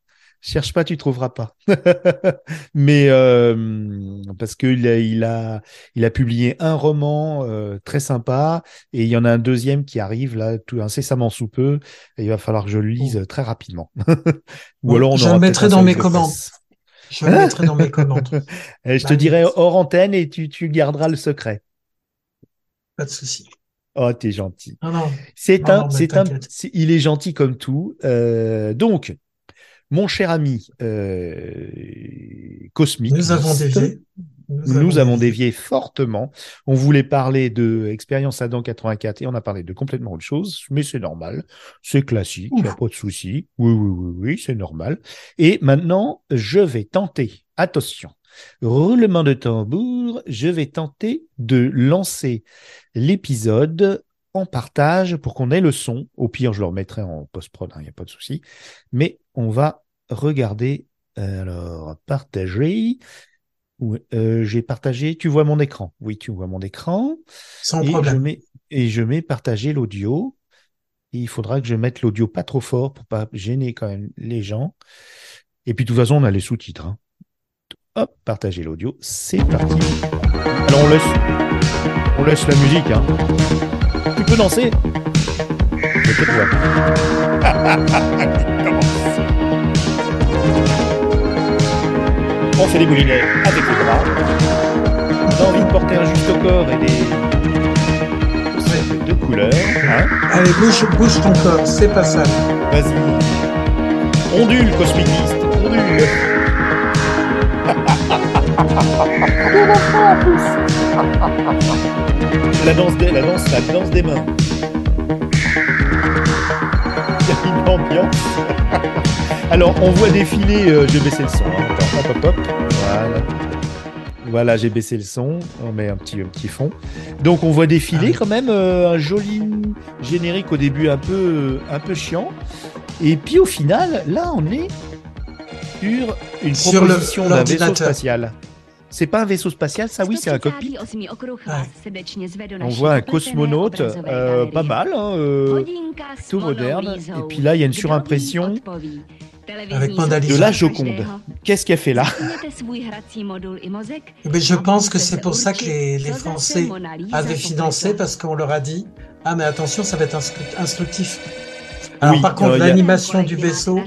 Cherche pas, tu trouveras pas. Mais euh, parce que il a, il a, il a publié un roman euh, très sympa et il y en a un deuxième qui arrive là tout incessamment sous peu. Et il va falloir que je le lise très rapidement. Ou Bon, alors on je aura le mettrai dans mes commandes. Je le mettrai dans mes commandes. Et je te Bah, dirai hors antenne et tu, tu garderas le secret. Pas de souci. Oh, t'es gentil. Non, non. C'est un, c'est un, il est gentil comme tout. Euh, donc, mon cher ami euh, cosmique, Nous avons dévié. Nous, avons dévié fortement. On voulait parler de Expérience Adam 84 et on a parlé de complètement autre chose, mais c'est normal, c'est classique, il n'y a pas de souci. Oui, oui, oui, oui, c'est normal. Et maintenant, je vais tenter, attention, roulement de tambour, je vais tenter de lancer l'épisode en partage pour qu'on ait le son. Au pire, je le remettrai en post-prod, il n'y a pas de souci. Mais on va regarder, alors, partager. Euh, j'ai partagé. Tu vois mon écran. Oui, tu vois mon écran. Sans et je mets et je mets partager l'audio. Il faudra que je mette l'audio pas trop fort pour pas gêner quand même les gens. Et puis de toute façon, on a les sous-titres. hein. Hop, partager l'audio. C'est parti. Alors on laisse, on laisse la musique. Hein. Tu peux danser. Je. On fait des moulinets avec les bras. T'as envie de porter un juste au corps et des chaussettes de couleur. Hein Allez, bouge, bouge ton corps, c'est pas ça. Vas-y. Ondule, cosmiciste. Ondule. La danse des, la danse, la danse des mains. Il y a une ambiance. Alors, on voit défiler, euh, je vais baisser le son. hein. Attends, hop, hop, hop. Voilà. Voilà, j'ai baissé le son. On met un petit, un petit fond. Donc, on voit défiler quand même euh, un joli générique au début un peu, un peu chiant. Et puis, au final, là, on est sur une proposition d'un vaisseau spatial. C'est pas un vaisseau spatial, ça oui, c'est un cockpit. On voit un cosmonaute, euh, pas mal, hein, euh, plutôt moderne. Et puis là, il y a une surimpression. Avec de la Joconde. Qu'est-ce qu'elle fait là? Mais je pense que c'est pour ça que les, les Français avaient financé parce qu'on leur a dit Ah, mais attention, ça va être instru- instructif. Alors, Oui, par contre, euh, a- l'animation du vaisseau,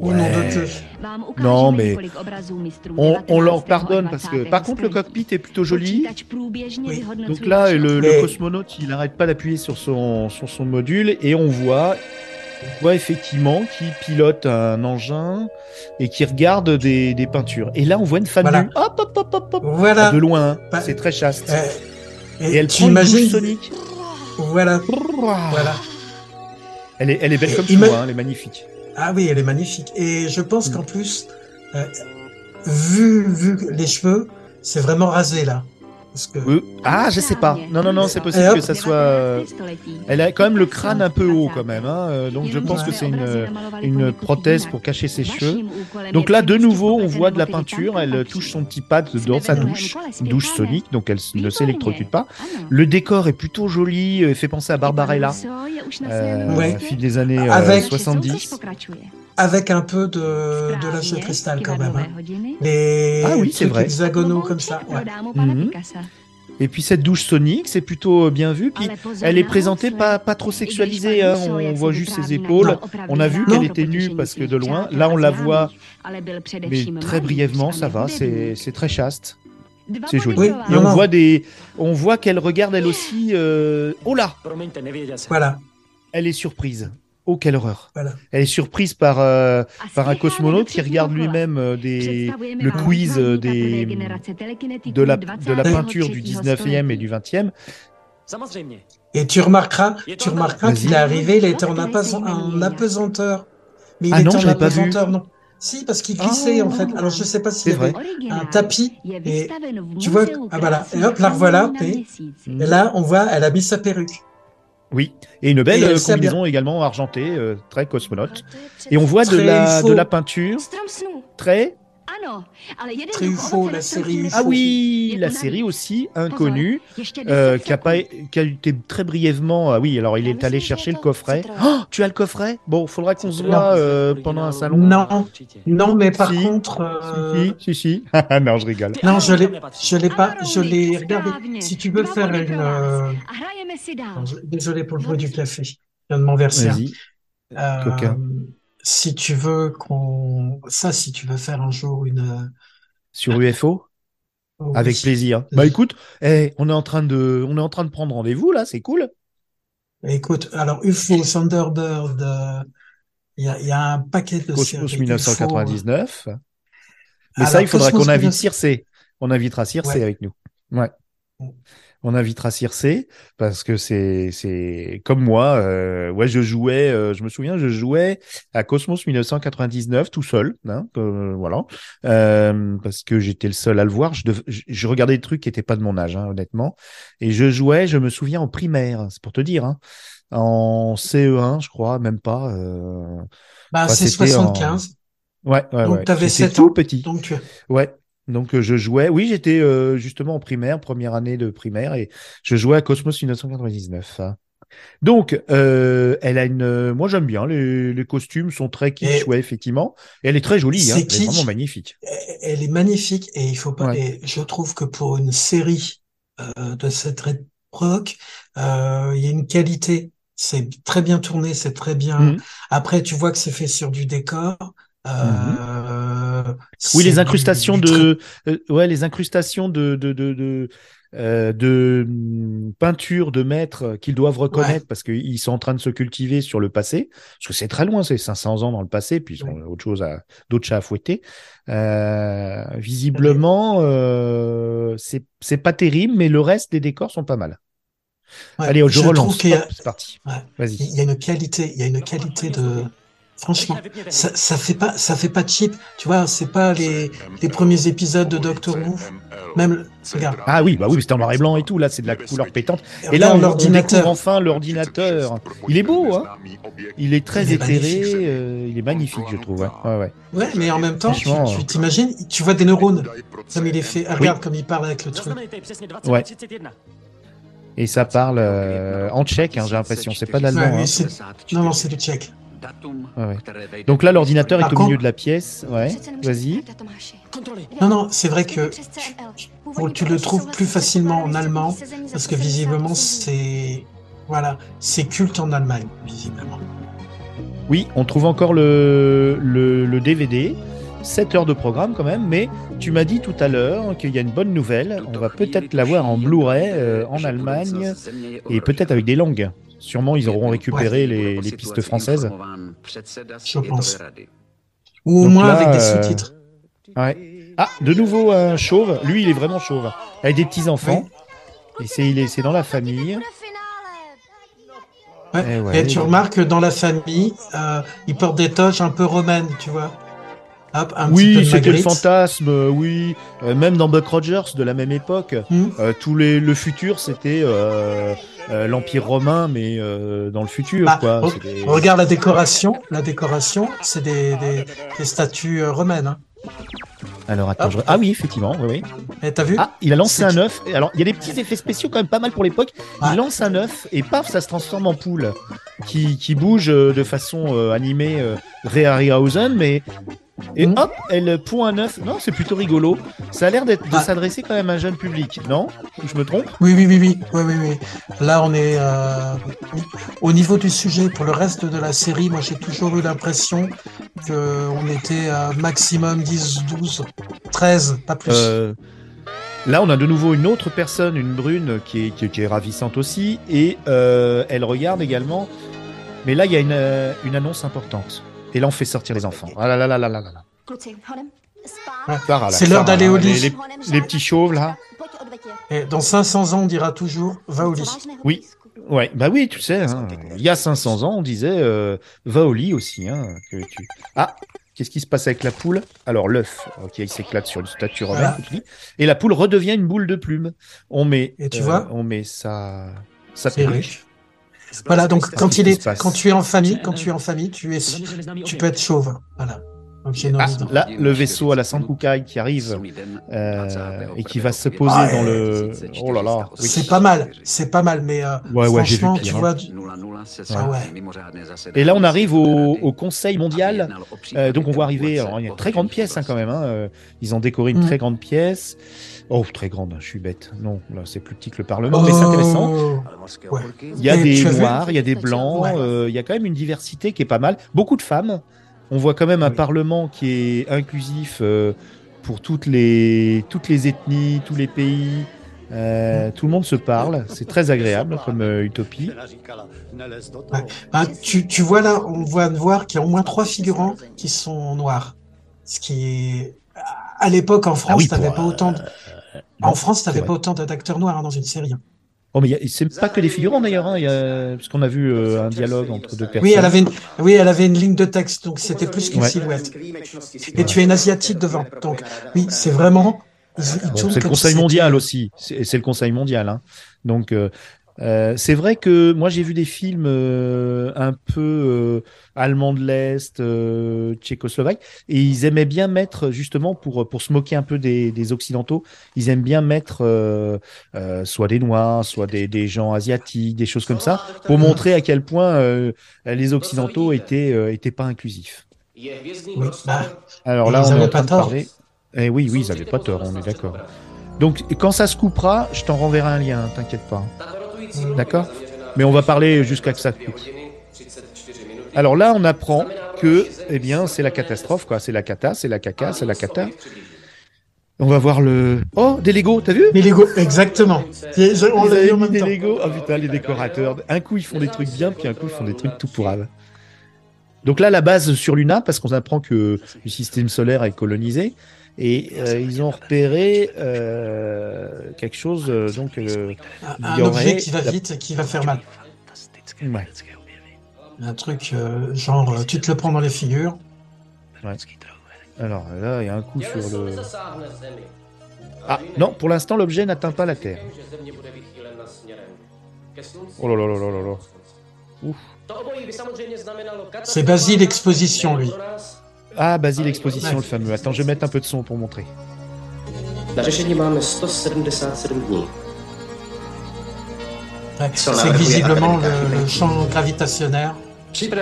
au nom Ouais. de Dieu. Non, mais on, on leur pardonne parce que, par contre, le cockpit est plutôt joli. Donc là, le, cosmonaute, il n'arrête pas d'appuyer sur son, sur son module et on voit, on voit effectivement qu'il pilote un engin et qui regarde des, des peintures. Et là, on voit une femme Voilà. nue. Hop, hop, hop, hop, hop. Voilà. De loin, hein. Bah, c'est très chaste. Euh, et elle tu prend une imagines douche sonique. Voilà, voilà. Elle est, elle est belle comme ima- tout, hein, elle est magnifique. Ah oui, elle est magnifique. Et je pense Mm. qu'en plus, euh, vu, vu les cheveux, c'est vraiment rasé là. Parce que ah, je sais pas. Non, non, non, c'est possible que ça soit. euh, Elle a quand même le crâne un peu haut quand même, hein, euh, donc je pense que c'est une, une prothèse pour cacher ses cheveux. Donc là, de nouveau, on voit de la peinture. Elle touche son petit pad dans sa douche, une douche sonique, donc elle ne s'électrocute pas. Le décor est plutôt joli, euh, fait penser à Barbarella, euh, Ouais. fille des années euh, Avec- 70. Avec un peu de, de l'âge de cristal quand même. hein. Les Ah oui, c'est vrai. hexagonaux comme ça. ouais. Mhm. Et puis cette douche sonique, c'est plutôt bien vu. Puis elle est présentée pas, pas trop sexualisée. hein. On voit juste ses épaules. On a vu qu'elle était nue parce que de loin. Là, on la voit, mais très brièvement, ça va. C'est c'est très chaste. C'est joli. Oui, Et non, on non. voit des, on voit qu'elle regarde elle aussi. euh, Oh là, Voilà, elle est surprise. Oh quelle horreur. voilà. Elle est surprise par euh, par un cosmonaute qui regarde lui-même euh, des le quiz euh, des de la de la peinture du 19e et du 20e. Et tu remarqueras, tu remarqueras qu'il est arrivé, il était en, apesan- en apesanteur. Mais il Ah non, était en l'ai pas vu. apesanteur, non. Si, parce qu'il glissait, en fait. Alors, je sais pas s'il y C'est avait vrai. un tapis. Et tu vois, ah voilà. Et hop, la revoilà. Et, et là, on voit, elle a mis sa perruque. Oui, et une belle Et euh, combinaison également argentée, euh, très cosmonaute. Et on voit de la, de la peinture. Très... Très UFO, la série UFO. Ah oui, la série aussi, inconnue, euh, qui, a pas, qui a été très brièvement... Ah oui, alors il est allé chercher le coffret. Oh, tu as le coffret? Bon, faudra qu'on se voit euh, pendant un salon. Non, non, mais par Si. contre, euh, Si, si, si. non, je rigole. non, je l'ai, je l'ai pas, je l'ai regardé. Si tu veux faire une, euh, je- désolé pour le bruit du café, je viens de m'en verser. un. Vas-y. Euh, Coquin. Si tu veux qu'on, ça, si tu veux faire un jour une, euh, Sur UFO oh Avec oui. plaisir. Bah écoute, eh, on est en train de, on est en train de prendre rendez-vous là, c'est cool. Écoute, alors UFO, Thunderbird, euh, il y a, il y a un paquet de Cosmos séries UFO. 1999. Mais ça, il faudra qu'on invite 19 Circe. On invitera Circe Ouais. avec nous. Ouais. On invitera Circe parce que c'est c'est comme moi. euh, ouais, je jouais. euh, je me souviens, je jouais à Cosmos 1999 tout seul. Hein, euh, voilà, Euh, parce que j'étais le seul à le voir. Je, dev- je, regardais des trucs qui étaient pas de mon âge, hein, honnêtement. Et je jouais. Je me souviens en primaire. C'est pour te dire. Hein, en CE1, je crois, même pas. euh, Bah, Enfin, c'est c'était en- 75. Ouais, ouais, Donc, ouais. t'avais J'étais 7 tout ans. petit. Donc, tu, Ouais. Donc euh, je jouais. Oui, j'étais euh, justement en primaire, première année de primaire, et je jouais à Cosmos 1999. hein. Donc, euh, elle a une. Moi, j'aime bien. Les, les costumes sont très kitsch, Et- ouais, effectivement. Et elle est très jolie. Hein. C'est Elle est vraiment magnifique. elle est magnifique et il faut pas. Ouais. Et je trouve que pour une série euh, de cette époque, euh, il y a une qualité. C'est très bien tourné, c'est très bien. Mhm. Après, tu vois que c'est fait sur du décor. Euh, Oui, les incrustations de, euh, ouais, les incrustations de de de de, euh, de hum, peinture de maîtres qu'ils doivent reconnaître parce qu'ils sont en train de se cultiver sur le passé, parce que c'est très loin, c'est 500 ans dans le passé, puis ils ont Ouais. autre chose à, d'autres chats à fouetter. Euh, visiblement, euh, c'est c'est pas terrible, mais le reste des décors sont pas mal. Ouais, Allez, je, je trouve relance. a- c'est parti. Ouais. Vas-y. Il y a une qualité, il y a une qualité de. Franchement, ça, ça fait pas, ça fait pas cheap. Tu vois, c'est pas les, les premiers épisodes de Doctor Who. Même, regarde, Ah oui, bah oui, c'était en noir et blanc et tout. Là, c'est de la couleur pétante. Et là, on, l'ordinateur. enfin l'ordinateur. Il est beau, hein Il est très Il est éthéré, euh, il est magnifique, je trouve. Ouais, ouais. ouais. Ouais, mais en même temps, tu euh. t'imagines, tu vois des neurones, comme il est fait. Ah, Regarde comme il parle avec le truc. Ouais. Et ça parle euh, en tchèque, hein, j'ai l'impression. C'est pas d'allemand. Ouais, hein. Non, non, c'est du tchèque. Ouais, ouais. Donc là, l'ordinateur est Par au contre- milieu de la pièce. Ouais, vas-y. Non, non, c'est vrai que tu, tu le trouves plus facilement en allemand, parce que visiblement, c'est. Voilà, c'est culte en Allemagne, visiblement. Oui, on trouve encore le, le, le DVD. 7 heures de programme quand même, mais tu m'as dit tout à l'heure qu'il y a une bonne nouvelle. On va peut-être l'avoir en Blu-ray euh, en Allemagne et peut-être avec des langues. Sûrement, ils auront récupéré les, les pistes françaises. Je pense. Ou au Donc moins là, avec des euh, sous-titres. Ouais. Ah, de nouveau un chauve. Lui, il est vraiment chauve. Avec des petits enfants. Et c'est il est c'est dans la famille. Ouais. Eh ouais, Et tu remarques que dans la famille, euh, ils portent des toges un peu romaines, tu vois. Hop, un Oui, c'était le fantasme. euh, oui, Euh, même dans Buck Rogers de la même époque. Hmm. Euh, tous les le futur, c'était l'empire romain, mais dans le futur, Bah, quoi. Regarde la décoration. La décoration, c'est des, des, des statues romaines. Hein. Alors attends, je- ah oui, effectivement, oui, oui. Et t'as vu Ah, il a lancé un œuf. Alors, il y a des petits effets spéciaux quand même pas mal pour l'époque. Il lance un œuf et paf, ça se transforme en poule qui, qui bouge de façon euh, animée euh, Ray Harryhausen, mais et Mhm. hop, elle un œuf. Non, c'est plutôt rigolo. Ça a l'air d'être de Ah. s'adresser quand même à un jeune public, non? Je me trompe? Oui, oui, oui, oui, oui, oui, oui. Là, on est euh, au niveau du sujet. Pour le reste de la série, moi, j'ai toujours eu l'impression que on était à maximum 10, 12, 13, pas plus. Euh, Là, on a de nouveau une autre personne, une brune, qui est, qui, qui est ravissante aussi, et euh, elle regarde également. Mais là, il y a une, une annonce importante. Et là, on fait sortir les enfants. Ah là là là là là là là, C'est l'heure d'aller au lit. Les, les petits chauves, là. Et dans 500 ans, on dira toujours, va au lit. Oui. Ouais, bah oui, tu sais, hein, il y a 500 ans, on disait euh, va au lit aussi. Hein, que tu... Ah, qu'est-ce qui se passe avec la poule? Alors l'œuf, ok, il s'éclate sur une statue romaine, Voilà. et la poule redevient une boule de plume. On met, Et tu euh, vois on met sa, sa perruque. Voilà, donc quand il est, quand tu es en famille, quand tu es en famille, tu es, tu peux être chauve. Voilà. Donc j'ai nos Ah, là, le vaisseau à la Sankukai qui arrive euh, et qui va se poser Ah, dans le. Oh là là. oui. C'est pas mal, c'est pas mal, mais euh, Ouais, ouais, vu franchement, tu hein. vois, du- ouais. Et là, on arrive au, au Conseil mondial. Euh, donc, on voit arriver. Alors, il y a une très grande pièce hein, quand même. hein, euh, Ils ont décoré une Mm. très grande pièce. Oh, très grande. Je suis bête. Non, là, c'est plus petit que le Parlement, mais c'est intéressant. Oh, Ouais. Il y a des noirs, il y a des blancs. Ouais. euh, il y a quand même une diversité qui est pas mal. Beaucoup de femmes. On voit quand même un Oui. Parlement qui est inclusif euh, pour toutes les toutes les ethnies, tous les pays. Euh, tout le monde se parle. C'est très agréable comme euh, utopie. Ah, tu, tu vois là, on voit voir qu'il y a au moins trois figurants qui sont noirs. Ce qui est, à l'époque en France, Ah oui, t'avais pas autant de... En France, t'avais vrai. pas autant d'acteurs noirs hein, dans une série. hein. Oh, mais il y a- c'est pas que des figurants d'ailleurs, hein, a- parce qu'on a vu euh, un dialogue entre deux personnes. Oui, elle avait une, oui, elle avait une ligne de texte, donc c'était plus qu'une Ouais. silhouette. Et tu es une asiatique devant, donc oui, c'est vraiment. Bon, c'est le Conseil mondial aussi. C'est c'est le Conseil mondial. Hein. Donc, euh, euh, c'est vrai que moi, j'ai vu des films euh, un peu euh, allemands de l'Est, euh, tchécoslovaques, et ils aimaient bien mettre, justement, pour, pour se moquer un peu des, des Occidentaux, ils aiment bien mettre euh, euh, soit des Noirs, soit des, des gens asiatiques, des choses comme ça, pour montrer à quel point euh, les Occidentaux étaient, euh, étaient pas inclusifs. Oui, bah, Alors là, ils on est avaient en pas tort. parler. Eh oui, oui, ils avaient pas tort, on est d'accord. Donc, quand ça se coupera, je t'en renverrai un lien, t'inquiète pas. D'accord Mais on va parler jusqu'à que ça coupe. Alors là, on apprend que, eh bien, c'est la catastrophe, quoi. C'est la cata, c'est la caca, c'est la cata. On va voir le. Oh, des Lego, t'as vu? Les Lego, exactement. On l'a vu en même des temps. Lego. Oh putain, les décorateurs. Un coup, ils font des trucs bien, puis un coup, ils font des trucs tout pourraves. Donc là, la base sur Luna, parce qu'on apprend que le système solaire est colonisé, et euh, ils ont repéré euh, quelque chose. euh, donc, euh, Un, un objet qui va la- vite et qui va faire mal. ouais. Un truc euh, genre, tu te le prends dans les figures. Alors là, il y a un coup sur le. Ah non, pour l'instant, l'objet n'atteint pas la Terre. Oh là là là là là là. Ouf. C'est Basile Exposition, lui. Ah, Basile Exposition, le fameux. Attends, je vais mettre un peu de son pour montrer. Na řešení máme 177 dní. Ouais, Sur la C'est visiblement le, le champ gravitationnaire. Bon,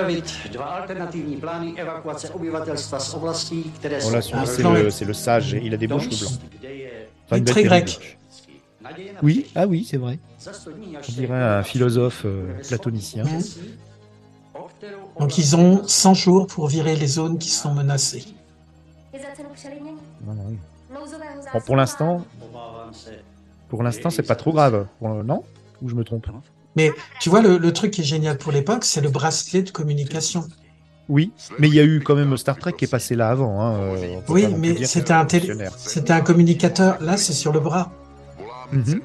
là, un c'est le, le sage. Il a des cheveux blancs. Enfin, très grec. Oui, ah oui, c'est vrai. On dirait un philosophe euh, platonicien. Mhm. Donc ils ont 100 jours pour virer les zones qui sont menacées. Non, non, oui. Bon, pour l'instant, pour l'instant, c'est pas trop grave. Non? Ou je me trompe? Mais tu vois, le, le truc qui est génial pour l'époque, c'est le bracelet de communication. Oui, mais il y a eu quand même Star Trek qui est passé là avant. Hein. euh, Oui, mais c'était un, télé... un communicateur. Là, c'est sur le bras. Mhm.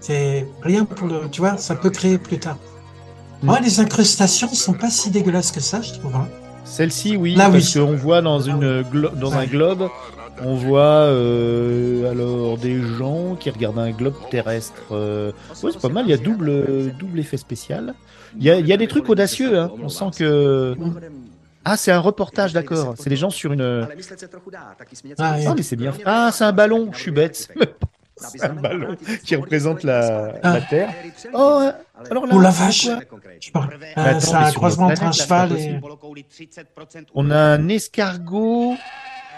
C'est rien pour le. Tu vois, ça peut créer plus tard. Ouais, les incrustations sont pas si dégueulasses que ça, je trouve. hein. Celle-ci, oui, Là, parce oui. qu'on voit dans, une glo- dans un globe, on voit euh, alors des gens qui regardent un globe terrestre. euh, Ouais, c'est pas mal, il y a double, double effet spécial. Il y a, il y a des trucs audacieux, hein. on sent que... Ah, c'est un reportage, d'accord. C'est des gens sur une... Ah, Ah, mais c'est bien. Ah, c'est un ballon, je suis bête. C'est un ballon qui représente la, Ah. la Terre. Oh, euh, alors là, Oh la vache Euh, attends, c'est un croisement entre un cheval et. On a un escargot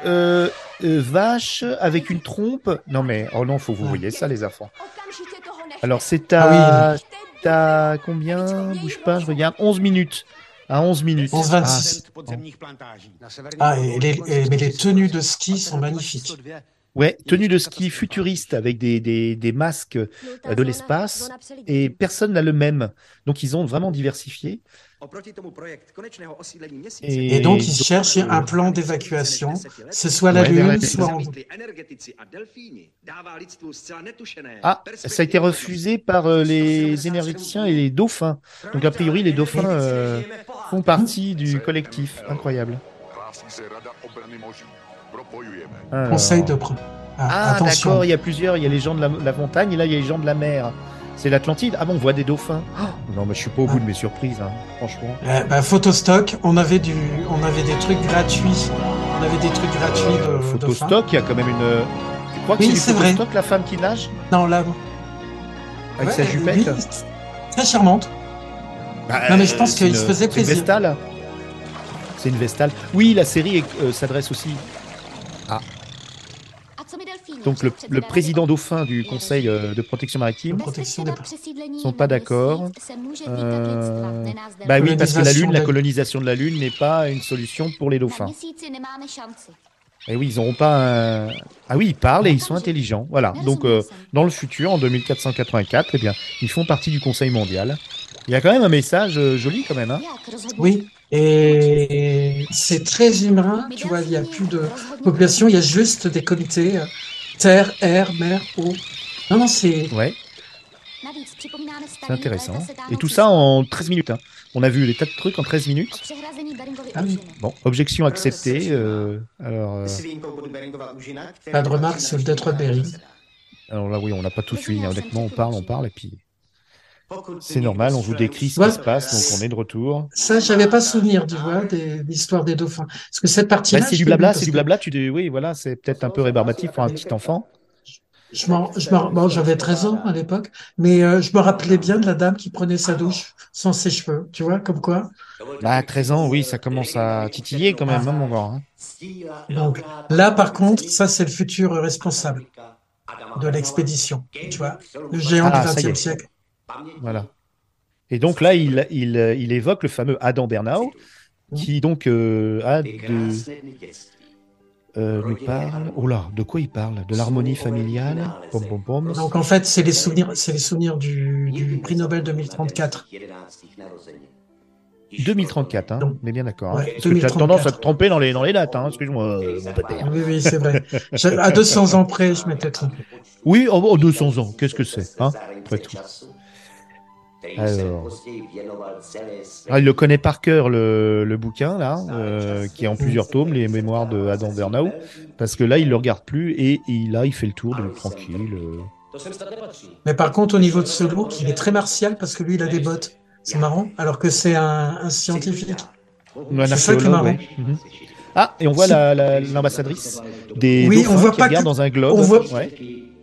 euh, euh, vache avec une trompe. Non mais oh non, faut que vous voyez ça les enfants. Alors c'est à Ah t'as combien? Bouge pas, je regarde 11 minutes. À 11 minutes. 11,26. Ah, et les, et- mais les tenues de ski sont magnifiques. Ouais, tenue de ski futuriste avec des, des, des masques euh, de l'espace et personne n'a le même. Donc ils ont vraiment diversifié. Et, et donc ils cherchent un plan d'évacuation, ce soit la Ouais, vers la Lune, soit en... Ah, ça a été refusé par euh, les énergéticiens et les dauphins. Donc a priori les dauphins euh, font partie du collectif. Incroyable. Alors. Conseil de pre- Ah, Ah attention. d'accord, il y a plusieurs. Il y a les gens de la, la montagne et là il y a les gens de la mer. C'est l'Atlantide. Ah bon, on voit des dauphins. Oh, non, mais je suis pas au bout de mes surprises, hein, franchement. Euh, bah, photostock, on avait du, on avait des trucs gratuits. On avait des trucs gratuits de, Euh, de. Photostock, il y a quand même une. Tu crois que Oui, c'est c'est vrai. photostock la femme qui nage? Non, là, avec ouais, sa jupette? oui, très charmante. Bah, Non, mais je pense c'est qu'il se une- faisait c'est une plaisir. Vestale. C'est une Vestale. Oui, la série euh, s'adresse aussi. Donc le, le président dauphin du Conseil euh, de protection maritime. Protection des sont pas d'accord. Euh, Bah oui, parce que la Colonisation Lune, la de- colonisation de la Lune n'est pas une solution pour les dauphins. Et oui, ils n'auront pas un... Ah oui, ils parlent et ils sont intelligents. Voilà. Donc euh, dans le futur, en 2484, eh bien, ils font partie du Conseil mondial. Il y a quand même un message joli quand même. Hein Oui, et c'est très humain, tu vois, il n'y a plus de population, il y a juste des comités euh, terre, air, mer, eau. Non, non, c'est ouais, c'est intéressant. Et tout ça en 13 minutes. Hein. On a vu les tas de trucs en 13 minutes. Ah oui. Bon, objection acceptée. euh, alors, euh, pas de remarques sur le Bering. alors là, oui, on n'a pas tout suivi. hein. Honnêtement, on parle, on parle, et puis c'est normal. On vous décrit ce qui se passe, donc on est de retour. Ça, j'avais pas souvenir, tu vois, des- l'histoire des dauphins. Parce que cette partie-là, Bah, c'est du blabla, c'est du blabla. Tu dis, oui, voilà, c'est peut-être un peu rébarbatif pour un petit enfant. Je m'en, je bon, j'avais 13 ans à l'époque, mais euh, je me rappelais bien de la dame qui prenait sa douche sans ses cheveux, tu vois, comme quoi. Bah, 13 ans, oui, ça commence à titiller quand même, hein, mon gars. hein. Donc là, par contre, ça, c'est le futur responsable de l'expédition, tu vois, le géant Ah, du y est. XXe siècle. Voilà. Et donc là, il, il, il évoque le fameux Adam Bernau, qui donc euh, a de, euh, nous parle. Oh là, de quoi il parle? De l'harmonie familiale? Donc en fait, c'est les souvenirs, c'est les souvenirs du, du prix Nobel 2034. 2034, hein, Donc, on est bien d'accord. hein. ouais, Parce que tu as 2034. tendance à te tromper dans les, dans les dates, hein, excuse-moi, euh. Oui, oui, c'est vrai. Je- à 200 ans près, je m'étais trompé. Oui, oh, oh, 200 ans, qu'est-ce que c'est hein, après tout Alors. Ah, il le connaît par cœur, le, le bouquin, là, euh, qui est en plusieurs tomes, les mémoires de Adam Bernau, parce que là, il le regarde plus et il, là, il fait le tour de tranquille. euh. Mais par contre, au niveau de ce look, il est très martial parce que lui, il a des bottes. C'est marrant, alors que c'est un, un scientifique. Un C'est ça qui est marrant. ouais. Mhm. Ah, et on voit la- la- l'ambassadrice des Oui, dauphins on voit qui pas regarde que- dans un globe. on voit- Ouais.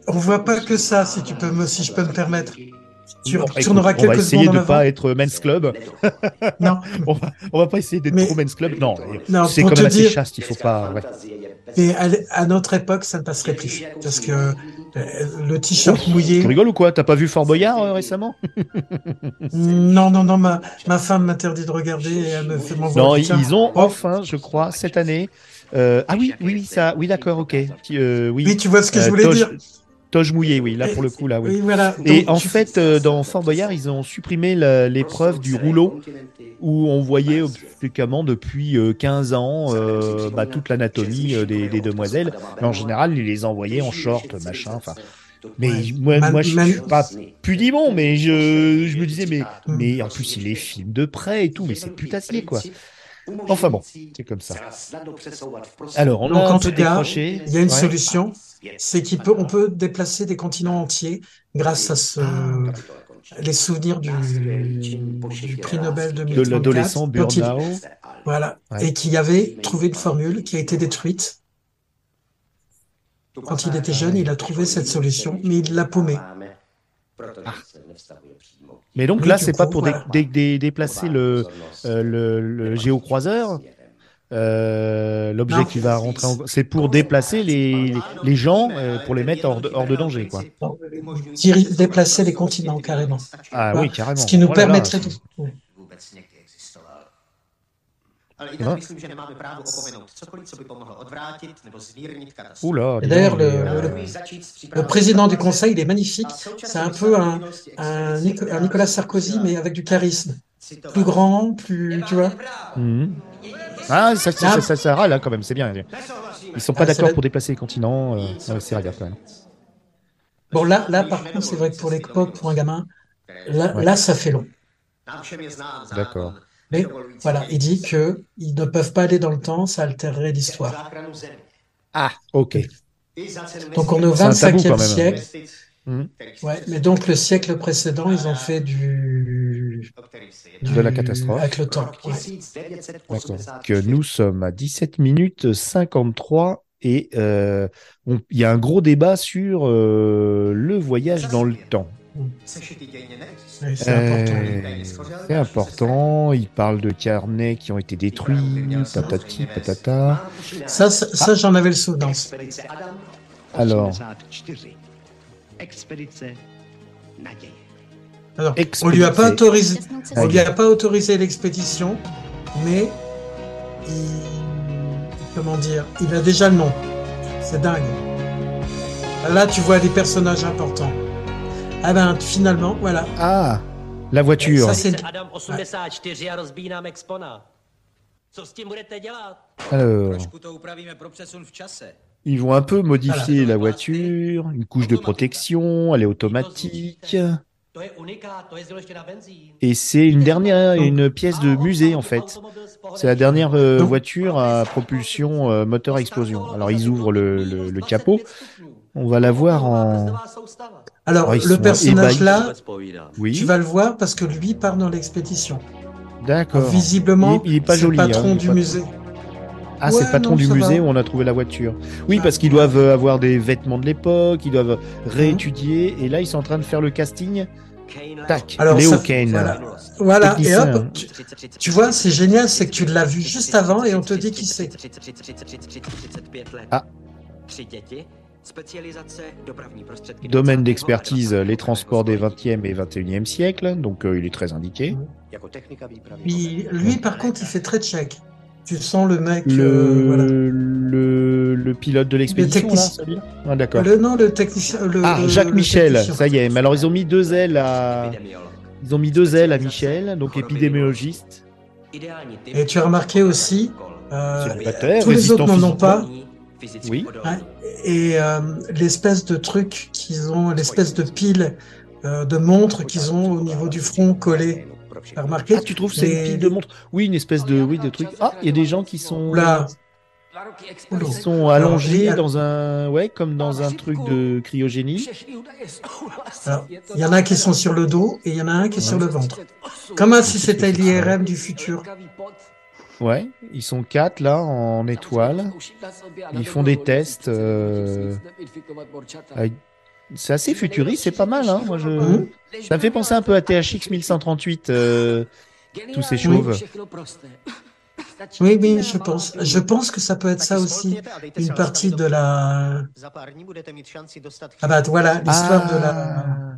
On voit pas que ça, si tu peux me, si je peux me permettre. Tu Bon, écoute, retourneras on va quelques essayer de pas avant. être men's club. Non, On va, on va pas essayer d'être Mais- trop men's club. Non, Non, c'est quand même assez dire- chaste. Il faut pas. ouais. mais à, notre époque, ça ne passerait plus. Parce que euh, le t-shirt mouillé. Tu rigoles ou quoi? T'as pas vu Fort Boyard euh, récemment? Non, non, non, ma, ma femme m'interdit de regarder et elle me fait m'envoyer. Non, le ils, ont Oh, enfin, je crois, cette année. euh, ah oui, oui, oui, ça, oui, d'accord, ok. Euh, oui. Oui, tu vois ce que je voulais dire. Toge mouillée, oui. Là, pour le coup, là, oui. Oui, voilà. Et Donc, en fait, euh, dans Fort Boyard, ils ont supprimé l'épreuve du rouleau où on voyait fréquemment depuis euh, 15 ans euh, bah, toute l'anatomie euh, des, des demoiselles. Mais en général, ils les envoyaient en short, machin. Enfin, mais Ouais. moi, moi, je suis pas pudibond, mais je, je me disais, mais, Mm. mais en plus, il les filme de près et tout, mais c'est putassier, quoi. Enfin bon, c'est comme ça. Alors, on Donc, a un en peu tout cas, décroché. Il y a une Ouais. solution, c'est qu'on peut, on peut déplacer des continents entiers grâce à ce, les souvenirs du, du prix Nobel de 2034. l'adolescent dont il- Burnau. Voilà. Ouais. Et qui avait trouvé une formule qui a été détruite. Quand il était jeune, il a trouvé cette solution, mais il l'a paumée. Mais donc Oui, là, c'est pas pour dé- voilà. dé- dé- déplacer le, euh, le, le géocroiseur, euh, l'objet qui va rentrer en... C'est pour déplacer les, les gens, euh, pour les mettre hors de, hors de danger, quoi. Déplaçait les continents carrément. Ah Voilà. oui, carrément. Ce qui nous Oh là là, permettrait c'est- de... Ale i No. tak myslím, že nemáme právo opomenout cokoliv, co by pomohlo odvrátit nebo zmírnit katastrofu. Oula. Et dis d'ailleurs, le- euh, président du conseil, il est magnifique. C'est un peu un, un, Nic- un Nicolas Sarkozy, mais avec du charisme. Plus grand, plus, tu vois. mhm. Ah, ça, ça, ça, ça, ça râle, hein, quand même, c'est bien. Ils sont pas Ah, d'accord va- pour déplacer les continents. euh, ouais, c'est rare quand même. Bon, là, là, par contre, c'est vrai que pour l'époque, pour un gamin, là, Ouais. là, ça fait long. D'accord. Mais voilà, il dit que ils ne peuvent pas aller dans le temps, ça altérerait l'histoire. Ah, ok. Donc on est au C'est un tabou, 25e quand même. siècle. Kterých Ouais, mais donc le siècle précédent, ils ont fait du. De la catastrophe. avec le temps. Ouais. 1984. Que nous sommes à 17 minutes 53 et euh, il y a un gros débat sur euh, le voyage dans le temps. C'est important. Euh, important. Il parle de carnets qui ont été détruits, patati patata. Ça, ça, ça, j'en avais le Adam Alors, 84. Expedice naděje. Alors, on lui a pas autorisé, on lui a pas autorisé l'expédition, mais il, comment dire, il a déjà le nom. C'est dingue. Là, tu vois des personnages importants. Ah ben, finalement, voilà. ah, la voiture. Ça, c'est Adam 84 a rozbíjí nám Expona. Co s tím budete dělat? Alors, Ils vont un peu modifier la voiture, une couche de protection, elle est automatique. Et c'est une dernière, une pièce de musée en fait. C'est la dernière euh, voiture à propulsion euh, moteur à explosion. Alors ils ouvrent le, le- le capot. On va la voir en. Alors, Oh, le personnage ébahis. là, Oui. tu vas le voir parce que lui part dans l'expédition. D'accord. Visiblement, Il- il est pas c'est joli, le hein, patron du pas- musée. Ah, c'est le patron non, du musée va. où on a trouvé la voiture. Oui, parce qu'ils doivent euh, avoir des vêtements de l'époque, ils doivent réétudier. Et là, ils sont en train de faire le casting. Tac, Alors, Léo ça- Kane. voilà. Voilà, et hop, tu, tu vois, c'est génial, c'est que tu l'as vu juste avant et on te dit qui c'est. Ah. Domaine 20. d'expertise, les transports des 20e et 21e siècles. Donc, euh, il est très indiqué. Puis, lui, par contre, il fait très tchèque. Tu sens le mec. Le, euh, voilà. le, le pilote de l'expédition, là, technicien. Ah, d'accord. Le, non, le technicien. Le, Ah, le- Jacques le Michel, technicien. ça y est. Mais alors, ils ont mis deux ailes à. Ils ont mis deux ailes à Michel, donc épidémiologiste. Et tu as remarqué aussi, euh, tous les autres n'en ont pas. Oui. Ouais. Et euh, l'espèce de truc qu'ils ont, l'espèce de pile de montre qu'ils ont au niveau du front collé. T'as remarqué Ah, tu trouves c'est une pile de montre Oui, une espèce de, oui, de truc. Ah, il y a des gens qui sont, Là, qui sont allongés dans un, ouais, comme dans un truc de cryogénie. il y en a qui sont sur le dos et il y en a un qui est sur le ventre. Comme si c'était l'IRM du futur. Ouais, ils sont quatre là en étoile. Ils font des tests. euh, avec- C'est assez futuriste, c'est pas mal. Hein Moi, je... Mhm. Ça me fait penser un peu à THX 1138, euh, tous ces chauves. Oui, oui, je pense. Je pense que ça peut être ça aussi, une partie de la. Ah bah voilà, l'histoire Ah. de la.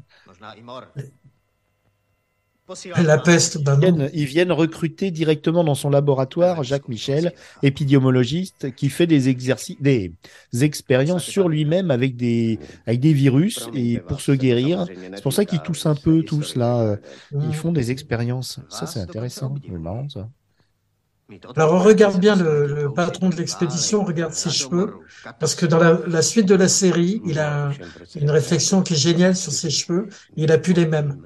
La peste. Bah Ils viennent, ils viennent recruter directement dans son laboratoire Jacques Michel, épidémiologiste, qui fait des exercices, des expériences sur lui-même avec des, avec des virus et pour se guérir. C'est pour ça qu'ils toussent un peu tous là. Ils font des expériences. Ça, c'est intéressant. Marrant ça. Alors on regarde bien le, le patron de l'expédition, on regarde ses cheveux, parce que dans la, la suite de la série, il a une réflexion qui est géniale sur ses cheveux. Il a plus les mêmes.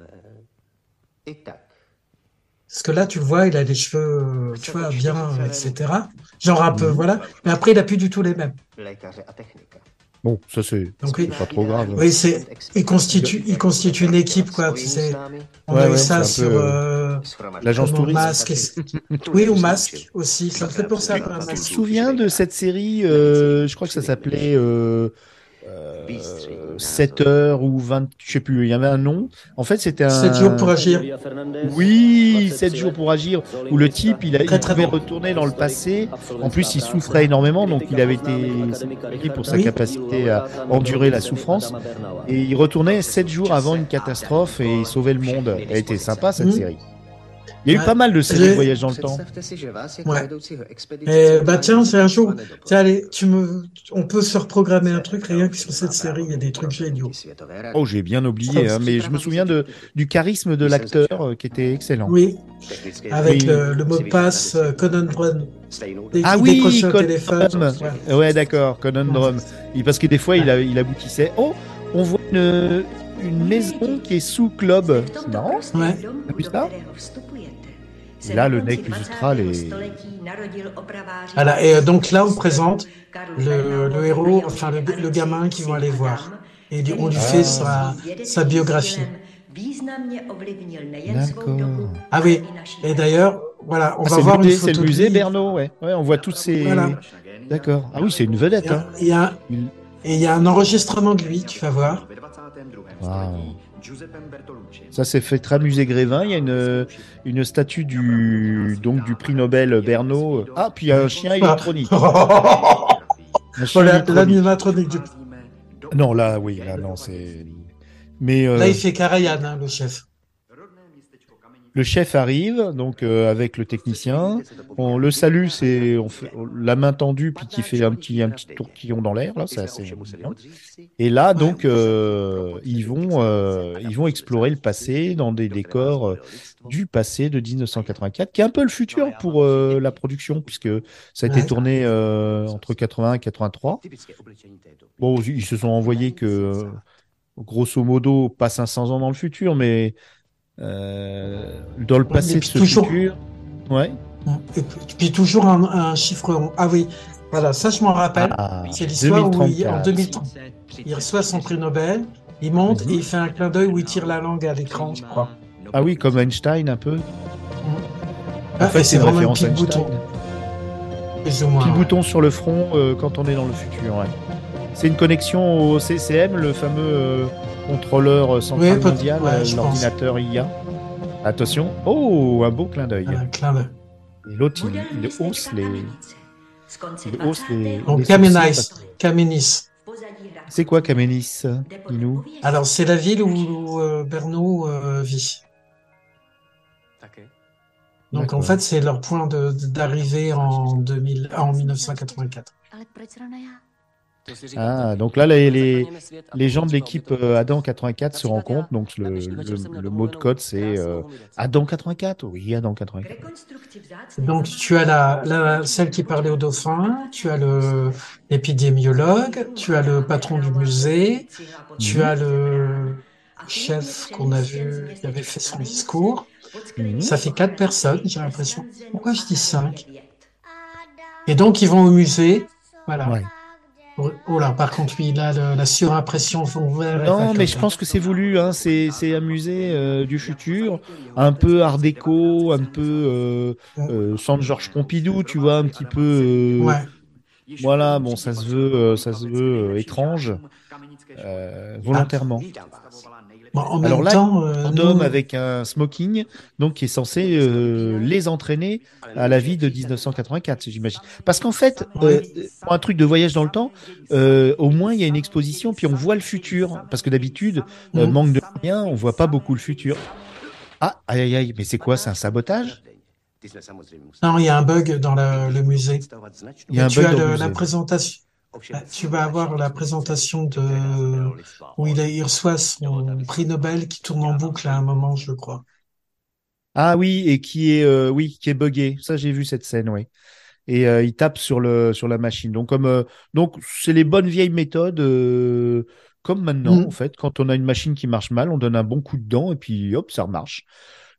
Parce que là, tu le vois, il a les cheveux, euh, tu vois, bien, euh, etc. Genre un peu, voilà. Mais après, il a plus du tout les mêmes. Technika. Bon, ça c'est pas trop grave. oui, c'est, il constitue, il constitue une équipe, quoi. Tu sais, on Ouais, a eu ouais, ça sur, peu, euh, L'agence touriste. et- Oui, ou masque aussi. Ça me fait penser un peu à Tu te masque. souviens de cette série euh, Je crois que ça s'appelait euh, 7 heures ou 20, je sais plus, il y avait un nom. En fait, c'était un. 7 jours pour agir. Oui, 7 jours pour agir, où le type, il, a, il Très, très pouvait bon. retourner dans le passé. En plus, il souffrait énormément, donc il avait été pris pour sa Oui. capacité à endurer la souffrance. Et il retournait 7 jours avant une catastrophe et il sauvait le monde. Elle était sympa, cette Mhm. série. Il y a eu Ouais. pas mal de séries de J'ai- voyage dans le temps. Ouais. Et bah tiens, c'est un jour. Tiens, allez, tu me, on peut se reprogrammer un truc rien que sur cette série. Il y a des trucs géniaux. Oh, j'ai bien oublié, hein, mais je me souviens de, du charisme de l'acteur euh, qui était excellent. Oui, avec Oui. le, le mot de passe euh, Conan Brun. Dès Ah oui, décrochait un Conan téléphone. Drum. ouais. Ouais, d'accord, Conan Drum. Et Parce que des fois, il, a- il aboutissait. Oh, on voit une, une maison qui est sous club. C'est marrant. Ouais. T'as vu ça Et là, le nec plus ultra, les... Voilà, et euh, donc là, on présente le, le héros, enfin le, le gamin qu'ils vont aller voir. Et on lui fait sa, sa biographie. D'accord. Ah oui, et d'ailleurs, voilà, on Ah, va voir une c'est le musée. Bernaud, ouais. Ouais, on voit toutes ces. Voilà. D'accord. Ah oui, c'est une vedette. Il y a- Hein. il y a, Il- et il y a un enregistrement de lui, tu vas voir. Waouh. Ça s'est fait très musée Grévin. Il y a une, une statue du, donc, du prix Nobel Bernaud. Ah, puis il y a un chien électronique. Un chien Voilà, électronique. l'animatronique du... Non, là, oui, là, non, c'est. Mais euh, Là, il fait Karajan, hein, le chef. Le chef arrive, donc euh, avec le technicien. On le salue, c'est on fait, on- la main tendue, puis qui fait un petit, un petit tourquillon dans l'air. Là, c'est assez bien. Et là, donc, euh, ils vont, euh, ils vont explorer le passé dans des décors euh, du passé de 1984, qui est un peu le futur pour euh, la production, puisque ça a été tourné euh, entre 80 et 83. Bon, ils se sont envoyés que, grosso modo, pas 500 ans dans le futur, mais dans le passé de ce toujours- futur. Ouais. Et puis, toujours un, un chiffre rond. Ah oui, voilà, ça je m'en rappelle. Ah, C'est l'histoire où il, en 2034. 2030, il reçoit son prix Nobel, il monte et il fait un clin d'œil où il tire la langue à l'écran, je crois. Ah oui, comme Einstein un peu. Ah, En fait, et c'est une vraiment référence Einstein. bouton. Plus moins. Ouais. bouton sur le front euh, quand on est dans le futur. ouais. C'est une connexion au CCM, le fameux euh, contrôleur euh, central Oui, mondial, ouais, euh, l'ordinateur IA. Attention. Oh, un beau clin d'œil. Un clin d'œil. L'autre, il, il hausse les. Il hausse les. Donc Kamenis. C'est quoi Kamenis, Inou Alors c'est la ville où, euh, euh, vit. Donc en fait c'est leur point d'arrivée en 2000, en 1984. Ah, donc là, les, les, les gens de l'équipe euh, Adam 84 se rencontrent. Donc le, le, le mot de code, c'est euh, Adam 84. Oui, Adam 84. Donc tu as la, la celle qui parlait au dauphin, tu as le l'épidémiologue, tu as le patron du musée, tu as le chef qu'on a vu qui avait fait son discours. Mhm. Ça fait quatre personnes, j'ai l'impression. Pourquoi je dis cinq? Et donc ils vont au musée. Voilà. Ouais. Oh oh là, par contre, oui, là, le- la surimpression vert. Non, mais je pense que c'est voulu. Hein. C'est c'est un musée euh, du futur, un peu art déco, un peu euh, euh, centre Georges Pompidou, tu vois, un petit peu. euh, Ouais. Voilà, bon, ça se veut, euh, ça se veut étrange, volontairement. Bon, en Alors même là, temps, euh, un nous- homme avec un smoking, donc qui est censé euh, les entraîner à la vie de 1984, j'imagine. Parce qu'en fait, euh, pour un truc de voyage dans le temps, euh, au moins il y a une exposition, puis on voit le futur. Parce que d'habitude, euh, Mhm. manque de rien, on voit pas beaucoup le futur. Ah, aïe aïe aïe, mais c'est quoi C'est un sabotage? Non, il y a un bug dans le, le musée. Il y a un tu bug as dans le le- musée. la présentation. Ah, Tu vas avoir la présentation de où il, a- il reçoit son prix Nobel qui tourne en boucle à un moment, je crois. Ah oui, et qui est euh, oui, qui est buggé. Ça, j'ai vu cette scène, oui. Et euh, il tape sur le sur la machine. Donc comme euh, donc c'est les bonnes vieilles méthodes euh, comme maintenant Mhm. en fait. Quand on a une machine qui marche mal, on donne un bon coup de dent et puis hop, ça remarche.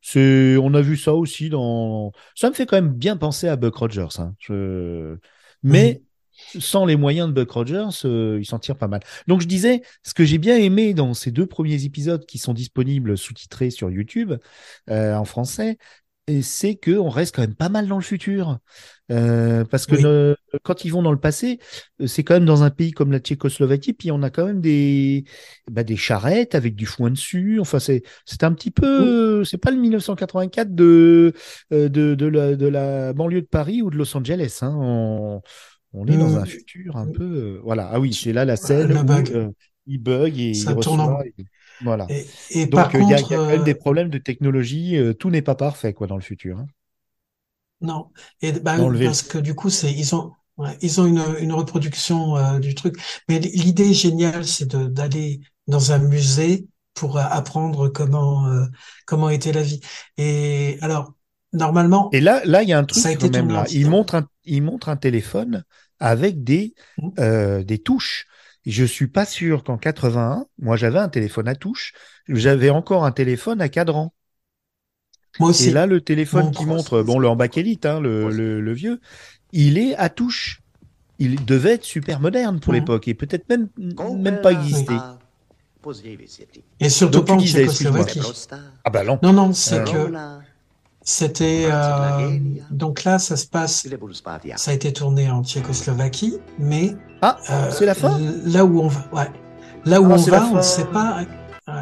C'est on a vu ça aussi dans. Ça me fait quand même bien penser à Buck Rogers. Hein. Je... Mais sans les moyens de Buck Rogers, euh, il s'en tire pas mal. Donc je disais, ce que j'ai bien aimé dans ces deux premiers épisodes qui sont disponibles sous-titrés sur YouTube euh, en français, et c'est que on reste quand même pas mal dans le futur. Euh, parce que Oui. le- quand ils vont dans le passé, euh, c'est quand même dans un pays comme la Tchécoslovaquie, puis on a quand même des bah, des charrettes avec du foin dessus. Enfin, c'est c'est un petit peu, c'est pas le 1984 de de de la, de la banlieue de Paris ou de Los Angeles. Hein. On, on est dans Mm. un futur un peu, euh, voilà. Ah oui, c'est là la scène Le où bug. euh, il bug et Ça il tourne en reçoit. Voilà. Et, et Donc, par il y a, y quand même euh, des problèmes de technologie. euh, tout n'est pas parfait, quoi, dans le futur. hein. non. Et bah, parce que du coup, c'est ils ont ouais, ils ont une, une reproduction euh, du truc. Mais l'idée géniale, c'est d'aller dans un musée pour euh, apprendre comment euh, comment était la vie. Et alors, normalement, Et là, là, il y a un truc ça a été quand même là. Il montre un, il montre un téléphone avec des, Mhm. euh, des touches. Je suis pas sûr qu'en 81, moi j'avais un téléphone à touche, j'avais encore un téléphone à cadran. moi aussi. Et là, le téléphone Mon qui montre, bon, le en bakélite, hein, le, le, le vieux, il est à touche. Il devait être super moderne pour Mhm. l'époque et peut-être même, même pas exister. Et surtout Donc, pas en. Tchécoslovaquie. Ah bah non. Non, non, c'est Euh, que c'était euh, donc là, ça se passe. Ça a été tourné en Tchécoslovaquie, mais Ah, euh, c'est la fin? Là où on va, ouais. Là où Ah, on va, on ne sait pas. Ouais.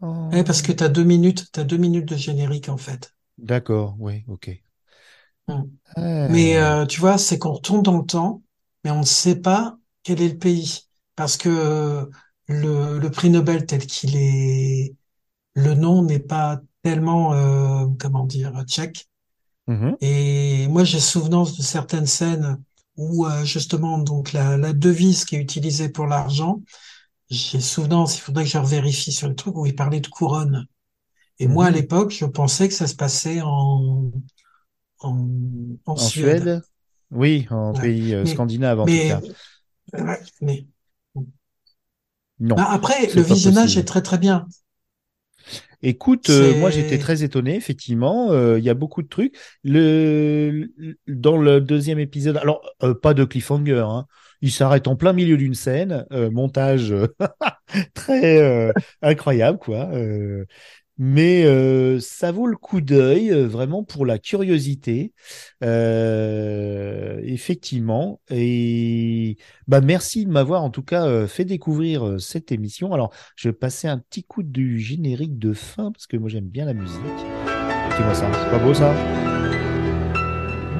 Oh. Ouais, parce que t'as deux minutes, t'as deux minutes de générique en fait. D'accord, oui, ok. Hmm. Mais euh, tu vois, c'est qu'on retourne dans le temps, mais on ne sait pas quel est le pays. Parce que euh, le, le prix Nobel tel qu'il est, le nom n'est pas tellement, euh, comment dire, tchèque. Mhm. Et moi, j'ai souvenance de certaines scènes où euh, justement, donc la, la devise qui est utilisée pour l'argent, j'ai souvenance, il faudrait que je revérifie sur le truc où il parlait de couronne. Et moi, à Mhm. l'époque, je pensais que ça se passait en, en, en En Suède. Suède? Oui, en Ouais. pays euh, Mais- scandinave en mais, tout cas. mais Non. bah, après, le visionnage possible. est très très bien. Écoute, euh, moi j'étais très étonné, effectivement. euh, Il y a beaucoup de trucs. Le, dans le deuxième épisode, alors euh, pas de cliffhanger, hein. Il s'arrête en plein milieu d'une scène, euh, montage très euh, incroyable, quoi. Mais euh, ça vaut le coup d'œil, euh, vraiment pour la curiosité, Euh, effectivement. Et bah merci de m'avoir en tout cas euh, fait découvrir euh, cette émission. Alors je vais passer un petit coup du générique de fin parce que moi j'aime bien la musique. Écoutez-moi ça, c'est pas beau ça?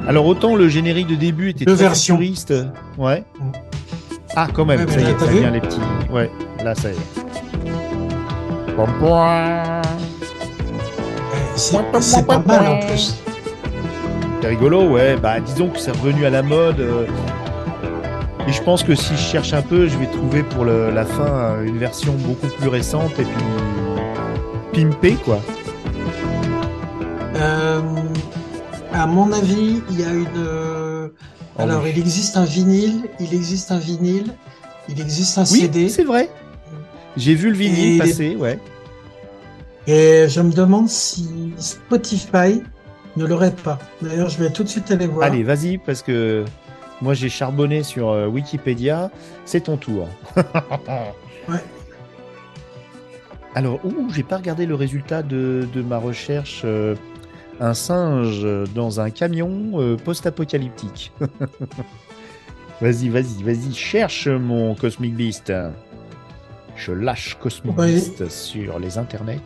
Alors autant le générique de début était très futuriste, ouais. Mm. Ah quand même, Ouais, ça y est, ça vient les petits. Ouais, là ça y est. Pom, pom. C'est pas mal en plus. C'est rigolo, ouais. Bah, disons que c'est revenu à la mode. euh, Et je pense que si je cherche un peu, je vais trouver pour le- la fin euh, une version beaucoup plus récente et puis pimpée, quoi. Euh, à mon avis, il y a une. euh, Oh alors, oui. il existe un vinyle, il existe un vinyle, il existe un Oui, CD. c'est vrai. J'ai vu le vinyle Et les- passer, ouais. Et je me demande si Spotify ne l'aurait pas. D'ailleurs, je vais tout de suite aller voir. Allez, vas-y, parce que moi j'ai charbonné sur euh, Wikipédia. C'est ton tour. Ouais. Alors, ouh, j'ai pas regardé le résultat de, de ma recherche. euh, un singe dans un camion euh, post-apocalyptique. vas-y, vas-y, vas-y, cherche mon Cosmic Beast. Je lâche Cosmic Ouais. Beast sur les internets.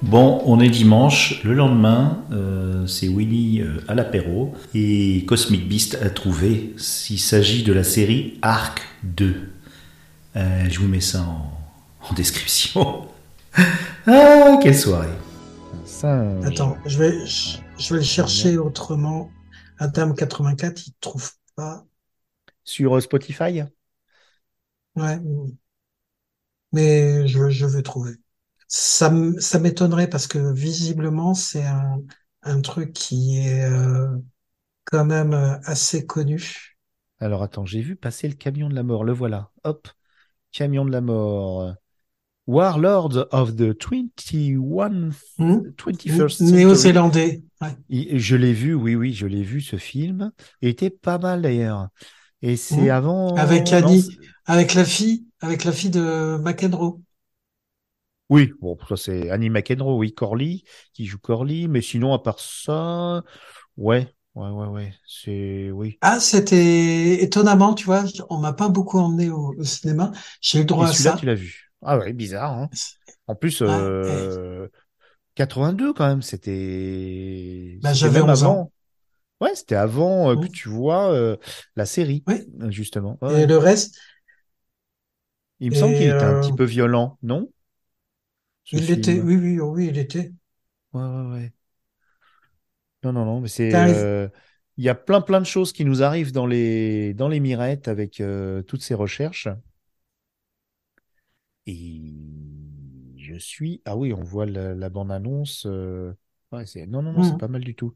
Bon, on est dimanche, le lendemain, euh, c'est Willy euh, à l'apéro et Cosmic Beast a trouvé. Il s'agit de la série Arc 2. Euh, je vous mets ça en, en description. ah, quelle soirée! Un singe. Attends, je vais, je, je vais le chercher autrement. Adam 84, il trouve pas. Sur Spotify? Ouais. Mais je, je vais trouver. Ça, ça m'étonnerait parce que visiblement, c'est un, un truc qui est euh, quand même euh, assez connu. Alors attends, j'ai vu passer le camion de la mort, le voilà. Hop, camion de la mort. Warlords of the 21 Hmm 21st Century. Néo-zélandais. Ouais. Je l'ai vu, oui, oui, je l'ai vu ce film. Il était pas mal d'ailleurs. Et c'est Mhm. avant. Avec Annie, avec la fille, avec la fille de McEnroe. Oui, bon, ça c'est Annie McEnroe, oui, Corley, qui joue Corley. Mais sinon, à part ça, ouais, ouais, ouais, ouais, c'est, oui. Ah, c'était étonnamment, tu vois, on m'a pas beaucoup emmené au, au cinéma. J'ai eu le droit Et à celui-là, ça. tu l'as vu. Ah ouais, bizarre, hein. En plus, Ouais, euh, 82 quand même, c'était. Bah, c'était j'avais même 11 ans. avant. Ouais, c'était avant euh, que tu vois euh, la série, Oui. justement. Et le reste, Il me semble qu'il était un euh, petit peu violent, non? Ce Il film. était, oui, oui, oh oui, il était. Ouais, ouais, ouais. Non, non, non, mais c'est. Euh, Il y a plein, plein de choses qui nous arrivent dans les, dans les mirettes avec euh, toutes ces recherches. Et je suis. Ah oui, on voit la, la bande-annonce. euh, Ouais. Non, non, non, c'est Mhm. pas mal du tout.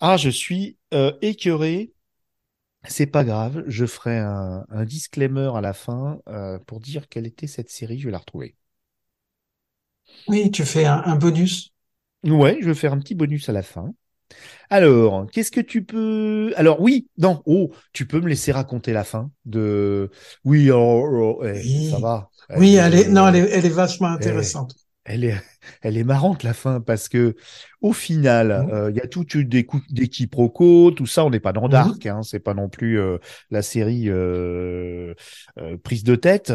Ah, je suis euh, écœuré. C'est pas grave, je ferai un, un disclaimer à la fin euh, pour dire quelle était cette série, je vais la retrouver. Oui, tu fais un, un bonus. Ouais, je vais faire un petit bonus à la fin. Alors, qu'est-ce que tu peux... Alors oui, non, oh, tu peux me laisser raconter la fin de... Oui, oh, oh, eh, Oui. ça va. Oui, elle est, euh, non, elle est, elle est vachement intéressante. Elle est, elle est marrante la fin parce que au final, Mhm. euh, il y a toute une des, des quiproquos, tout ça. On n'est pas dans Mhm. Dark, hein, c'est pas non plus euh, la série euh, prise de tête,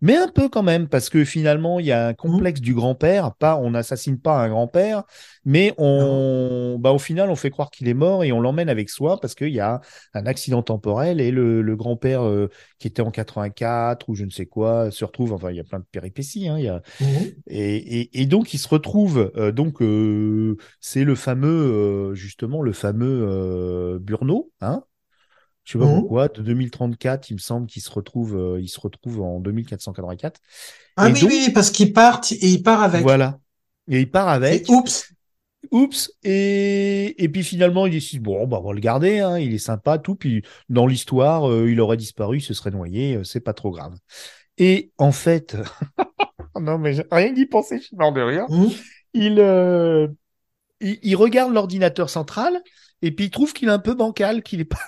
mais un peu quand même parce que finalement il y a un complexe du grand-père. Pas, on n'assassine pas un grand-père, mais on, bah au final on fait croire qu'il est mort et on l'emmène avec soi parce qu'il y a un accident temporel et le, le grand-père qui était en 84 ou je ne sais quoi se retrouve. Enfin, il y a plein de péripéties. Hein, il y a et, et, et donc, il se retrouve, euh, donc, euh, c'est le fameux, euh, justement, le fameux euh, Burno, hein je sais pas Mhm. pourquoi, de 2034, il me semble qu'il se retrouve, euh, il se retrouve en 2484. Ah Et oui, donc- oui, parce qu'il part et il part avec. Voilà. Et il part avec. Et oups. Oups. Et, et puis finalement, il décide, bon, bah, on va le garder, hein, il est sympa, tout. Puis dans l'histoire, euh, il aurait disparu, il se serait noyé, euh, c'est pas trop grave. Et en fait, non, mais rien d'y penser, je suis mort de rire. Mhm. il, euh, il, il regarde l'ordinateur central et puis il trouve qu'il est un peu bancal, qu'il est pas,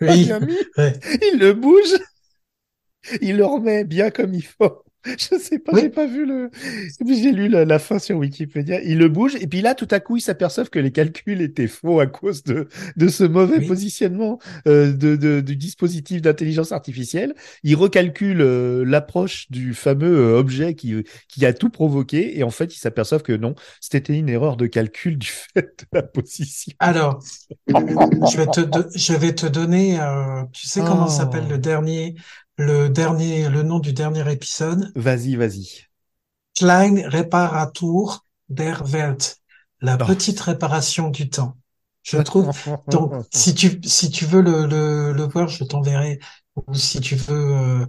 bien mis. Ouais. Il le bouge, il le remet bien comme il faut. Je sais pas, Oui. j'ai pas vu le. J'ai lu la, la fin sur Wikipédia. Il le bouge et puis là, tout à coup, ils s'aperçoivent que les calculs étaient faux à cause de de ce mauvais Oui. positionnement euh, de, de- du dispositif d'intelligence artificielle. Ils recalculent euh, l'approche du fameux euh, objet qui qui a tout provoqué et en fait, ils s'aperçoivent que non, c'était une erreur de calcul du fait de la position. Alors, je vais te, je vais te donner, euh, tu sais comment Oh. s'appelle le dernier, le dernier, le nom du dernier épisode? Vas-y, vas-y. Klein Reparatur der Welt. La Oh. petite réparation du temps. Je trouve, donc, si tu, si tu veux le, le, le voir, je t'enverrai, ou si tu veux, euh,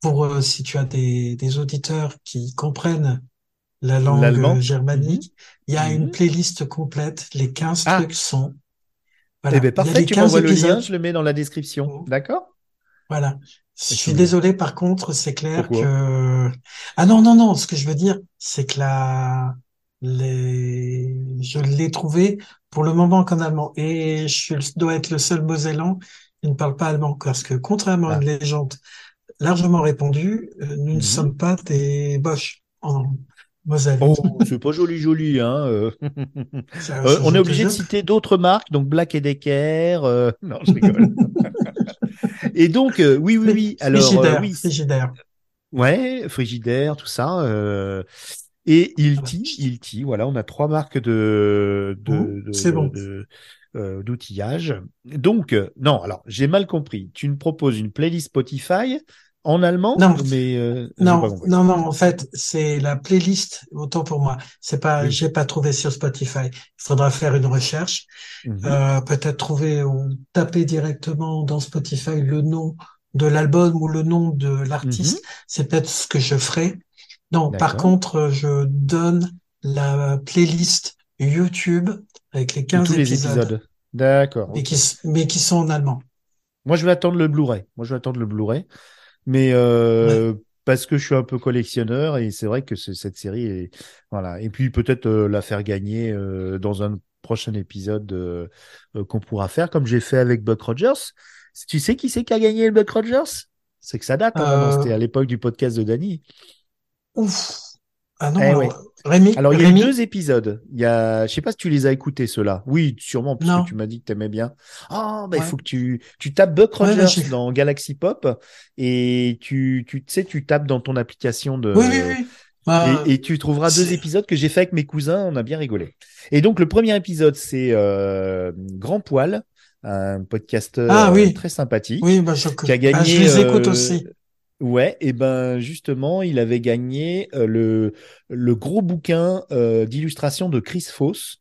pour, euh, si tu as des, des auditeurs qui comprennent la langue germanique, il y a Mhm. une playlist complète. Les 15 Ah. trucs sont, voilà. eh ben parfait, tu 15 m'envoies le lien, je le mets dans la description. Mhm. D'accord? Voilà. Je suis désolé, par contre, c'est clair Pourquoi? que... Ah non, non, non, ce que je veux dire, c'est que la... les... je l'ai trouvé pour le moment qu'en allemand. Et je dois être le seul Mosellan qui ne parle pas allemand. Parce que contrairement à une légende largement répandue, euh, nous ne Mhm. sommes pas des boches en. Oh, c'est pas joli, joli, hein. euh. Euh, on est obligé de citer d'autres marques, donc Black et Decker. euh, Non, je rigole. et donc, euh, oui, oui, oui. Alors, Frigidaire, oui, frigidaire. ouais, Frigidaire, tout ça. Et Ilti, Ilti, voilà, on a trois marques de, de, de- c'est bon. de- d'outillage. Donc, non, alors, j'ai mal compris. Tu me proposes une playlist Spotify en allemand, Non. mais euh, Non, non, non, en fait, c'est la playlist, autant pour moi. C'est pas, Oui. j'ai pas trouvé sur Spotify. Il faudra faire une recherche, Mhm. euh, peut-être trouver ou taper directement dans Spotify le nom de l'album ou le nom de l'artiste. C'est peut-être ce que je ferai. Non, par Mhm. Contre, je donne la playlist YouTube avec les De 15 tous les épisodes, épisodes. D'accord. mais qui, mais qui sont en allemand. Moi, je vais attendre le Blu-ray. Moi, je vais attendre le Blu-ray. Mais euh, parce que je suis un peu collectionneur et c'est vrai que cette série est voilà. Et puis peut-être euh, la faire gagner euh, dans un prochain épisode qu'on pourra faire, comme j'ai fait avec Buck Rogers. Tu sais qui c'est qui a gagné le Buck Rogers? C'est que ça date. hein, C'était à l'époque du podcast de Danny. Ouf. Ah non, Eh ouais. Rémi, Alors, il y a Rémi, deux épisodes. Il y a, je sais pas si tu les as écoutés, ceux-là. Oui, sûrement, puisque Non. tu m'as dit que t'aimais bien. Ah, bah, il Ouais. faut que tu, tu tapes Buck Ouais, Rogers dans Galaxy Pop et tu, tu sais, tu tapes dans ton application de, oui, oui, oui. Bah, et, et tu trouveras deux épisodes que j'ai fait avec mes cousins. On a bien rigolé. Et donc, le premier épisode, c'est, euh, Grand Poil, un podcasteur Ah, oui. très sympathique Oui, bah, je, qui a bah, gagné, je les écoute euh, aussi. Ouais, et ben justement, il avait gagné euh, le, le gros bouquin euh, d'illustration de Chris Foss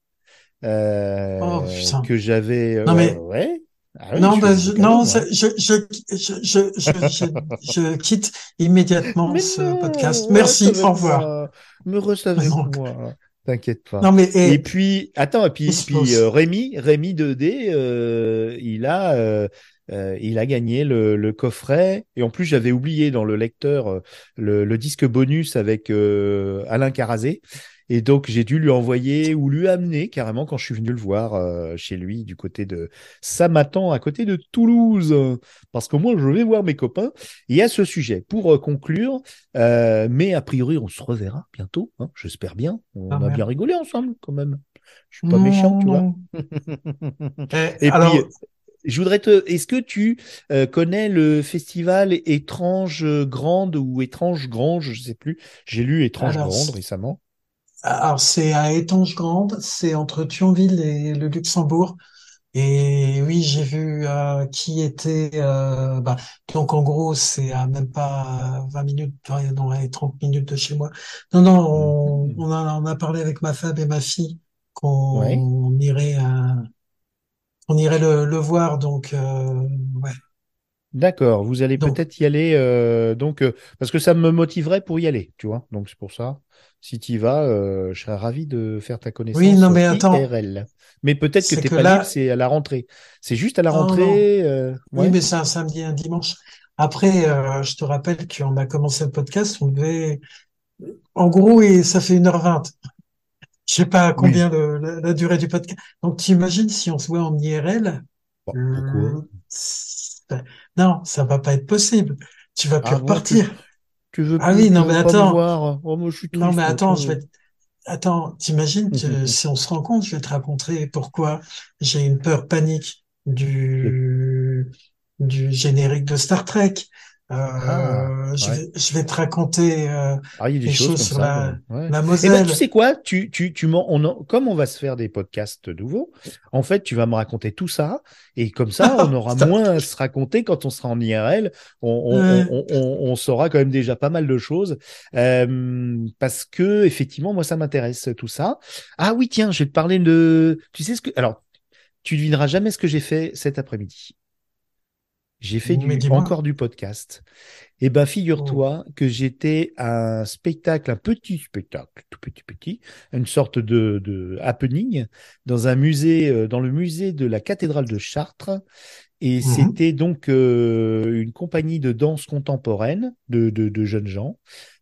euh, Oh, putain. que j'avais. euh, Non, mais- ouais. Ah oui, non, je bah, fais je, non, je, je, je, quitte immédiatement Mais ce non, podcast. Merci, au revoir. Me reste avec Non. moi. T'inquiète pas. Non, mais, Et, et, puis, attends, et puis, puis euh, Rémi, Rémi 2D, euh, il a, euh, euh, il a gagné le, le coffret. Et en plus, j'avais oublié dans le lecteur euh, le, le disque bonus avec euh, Alain Carazé. Et donc, j'ai dû lui envoyer ou lui amener carrément quand je suis venu le voir euh, chez lui du côté de Samatan, à côté de Toulouse. Parce que moi, je vais voir mes copains. Et à ce sujet, pour conclure, mais a priori, on se reverra bientôt, hein, j'espère bien. On Ah, a merde. bien rigolé ensemble quand même. Je suis pas Non, méchant, tu vois. non. Et alors, puis, je voudrais te. Est-ce que tu euh, connais le festival Étrange Grande ou Étrange Grange Je sais plus. J'ai lu Étrange Alors, Grande récemment. alors c'est à Étanges-Grande, c'est entre Thionville et le Luxembourg. Et oui, j'ai vu euh, qui était. euh, bah, donc en gros, c'est à même pas 20 minutes, non, ouais, 30 minutes de chez moi. Non, non, on, Mhm. on a, on a parlé avec ma femme et ma fille Ouais. qu'on irait, euh, on irait le, le voir. Donc euh, ouais. D'accord. Vous allez peut-être y aller. euh, donc, euh, parce que ça me motiverait pour y aller, tu vois. Donc, c'est pour ça. Si tu y vas, euh, je serais ravi de faire ta connaissance oui, non mais attends, IRL. Mais peut-être que t'es pas là, libre, c'est à la rentrée. C'est juste à la non, non. rentrée. Oui, mais c'est un samedi et un dimanche. Après, je te rappelle qu'on a commencé le podcast, on devait, en gros, et ça fait 1h20. Je sais pas Oui. combien le- la, la durée du podcast. Donc, tu imagines si on se voit en IRL, pourquoi? euh, non, ça va pas être possible. Tu vas plus Ah tu, repartir. tu veux Ah plus, oui, non, mais attends. Oh, moi, je suis Non, mais attends, je vais, attends, t'imagines que si on se rencontre, je vais te raconter pourquoi j'ai une peur panique du, du générique de Star Trek. Ah, Euh, je ouais. vais, je vais te raconter euh, Ah, il y a des des choses sur ça. la, ouais. La Eh ben, Moselle. tu sais quoi? Tu, tu, tu m'en, on en- comme on va se faire des podcasts nouveaux, en fait, tu vas me raconter tout ça, et comme ça, on aura moins à se raconter quand on sera en IRL. On, on, Ouais. on, on, on saura quand même déjà pas mal de choses, euh, parce que effectivement, moi, ça m'intéresse tout ça. Ah oui, tiens, je vais te parler de. Tu sais ce que. Alors, tu devineras jamais ce que j'ai fait cet après-midi. J'ai fait du, encore du podcast. Eh ben, Oh. figure-toi que j'étais à un spectacle, un petit spectacle, tout petit petit, une sorte de, de happening dans un musée, euh, dans le musée de la cathédrale de Chartres. Et Mhm. c'était donc euh, une compagnie de danse contemporaine de, de, de jeunes gens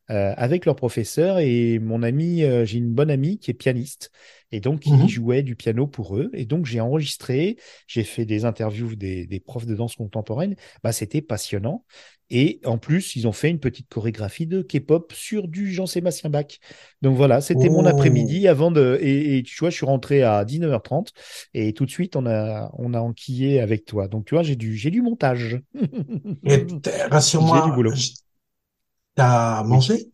euh, avec leur professeur et mon ami, euh, j'ai une bonne amie qui est pianiste et donc qui Mhm. jouait du piano pour eux. Et donc j'ai enregistré, j'ai fait des interviews des, des profs de danse contemporaine. Bah, c'était passionnant. Et en plus, ils ont fait une petite chorégraphie de K-pop sur du Jean-Sébastien Bach. Donc voilà, c'était mon Oh. après-midi avant de. Et, et tu vois, je suis rentré à 19h30 et tout de suite, on a, on a enquillé avec toi. Donc tu vois, j'ai du, j'ai du montage. T- J'ai du rassure-moi, boulot. t'as mangé?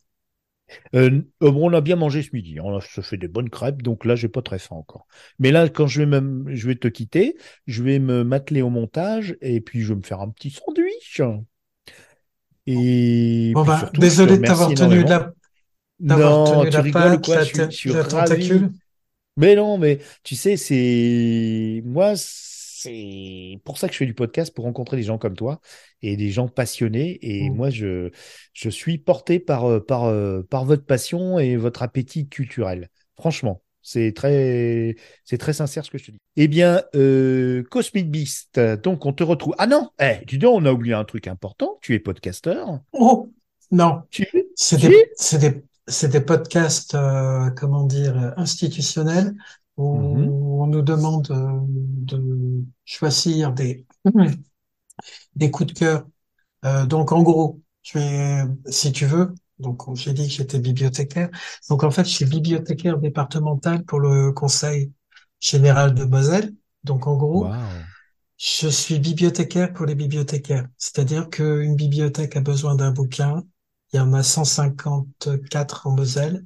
Euh, euh, bon, on a bien mangé ce midi. On a se fait des bonnes crêpes, donc là, j'ai pas très faim encore. Mais là, quand je vais me, je vais te quitter, je vais me m'atteler au montage et puis je vais me faire un petit sandwich. Et Bon surtout, te désolé de t'avoir tenu la, Non, tenu tu la rigoles quoi? la, Je suis, je. Mais non, mais tu sais, c'est moi, c'est pour ça que je fais du podcast pour rencontrer des gens comme toi et des gens passionnés. Et Mm. moi, je je suis porté par euh, par euh, par votre passion et votre appétit culturel. Franchement, c'est très c'est très sincère ce que je te dis. Eh bien, euh, Cosmic Beast, donc on te retrouve. Ah non, eh, dis donc, on a oublié un truc important. Tu es podcasteur. Oh, non. Tu C'est tu des, c'est des, c'est des podcasts, euh, comment dire, institutionnels où Mhm. on nous demande euh, de choisir des, des coups de cœur. Euh, donc, en gros, je vais, si tu veux, donc j'ai dit que j'étais bibliothécaire. Donc, en fait, je suis bibliothécaire départemental pour le Conseil général de Moselle. Donc, en gros, je suis bibliothécaire pour les bibliothécaires. C'est-à-dire qu'une bibliothèque a besoin d'un bouquin. Il y en a 154 en Moselle.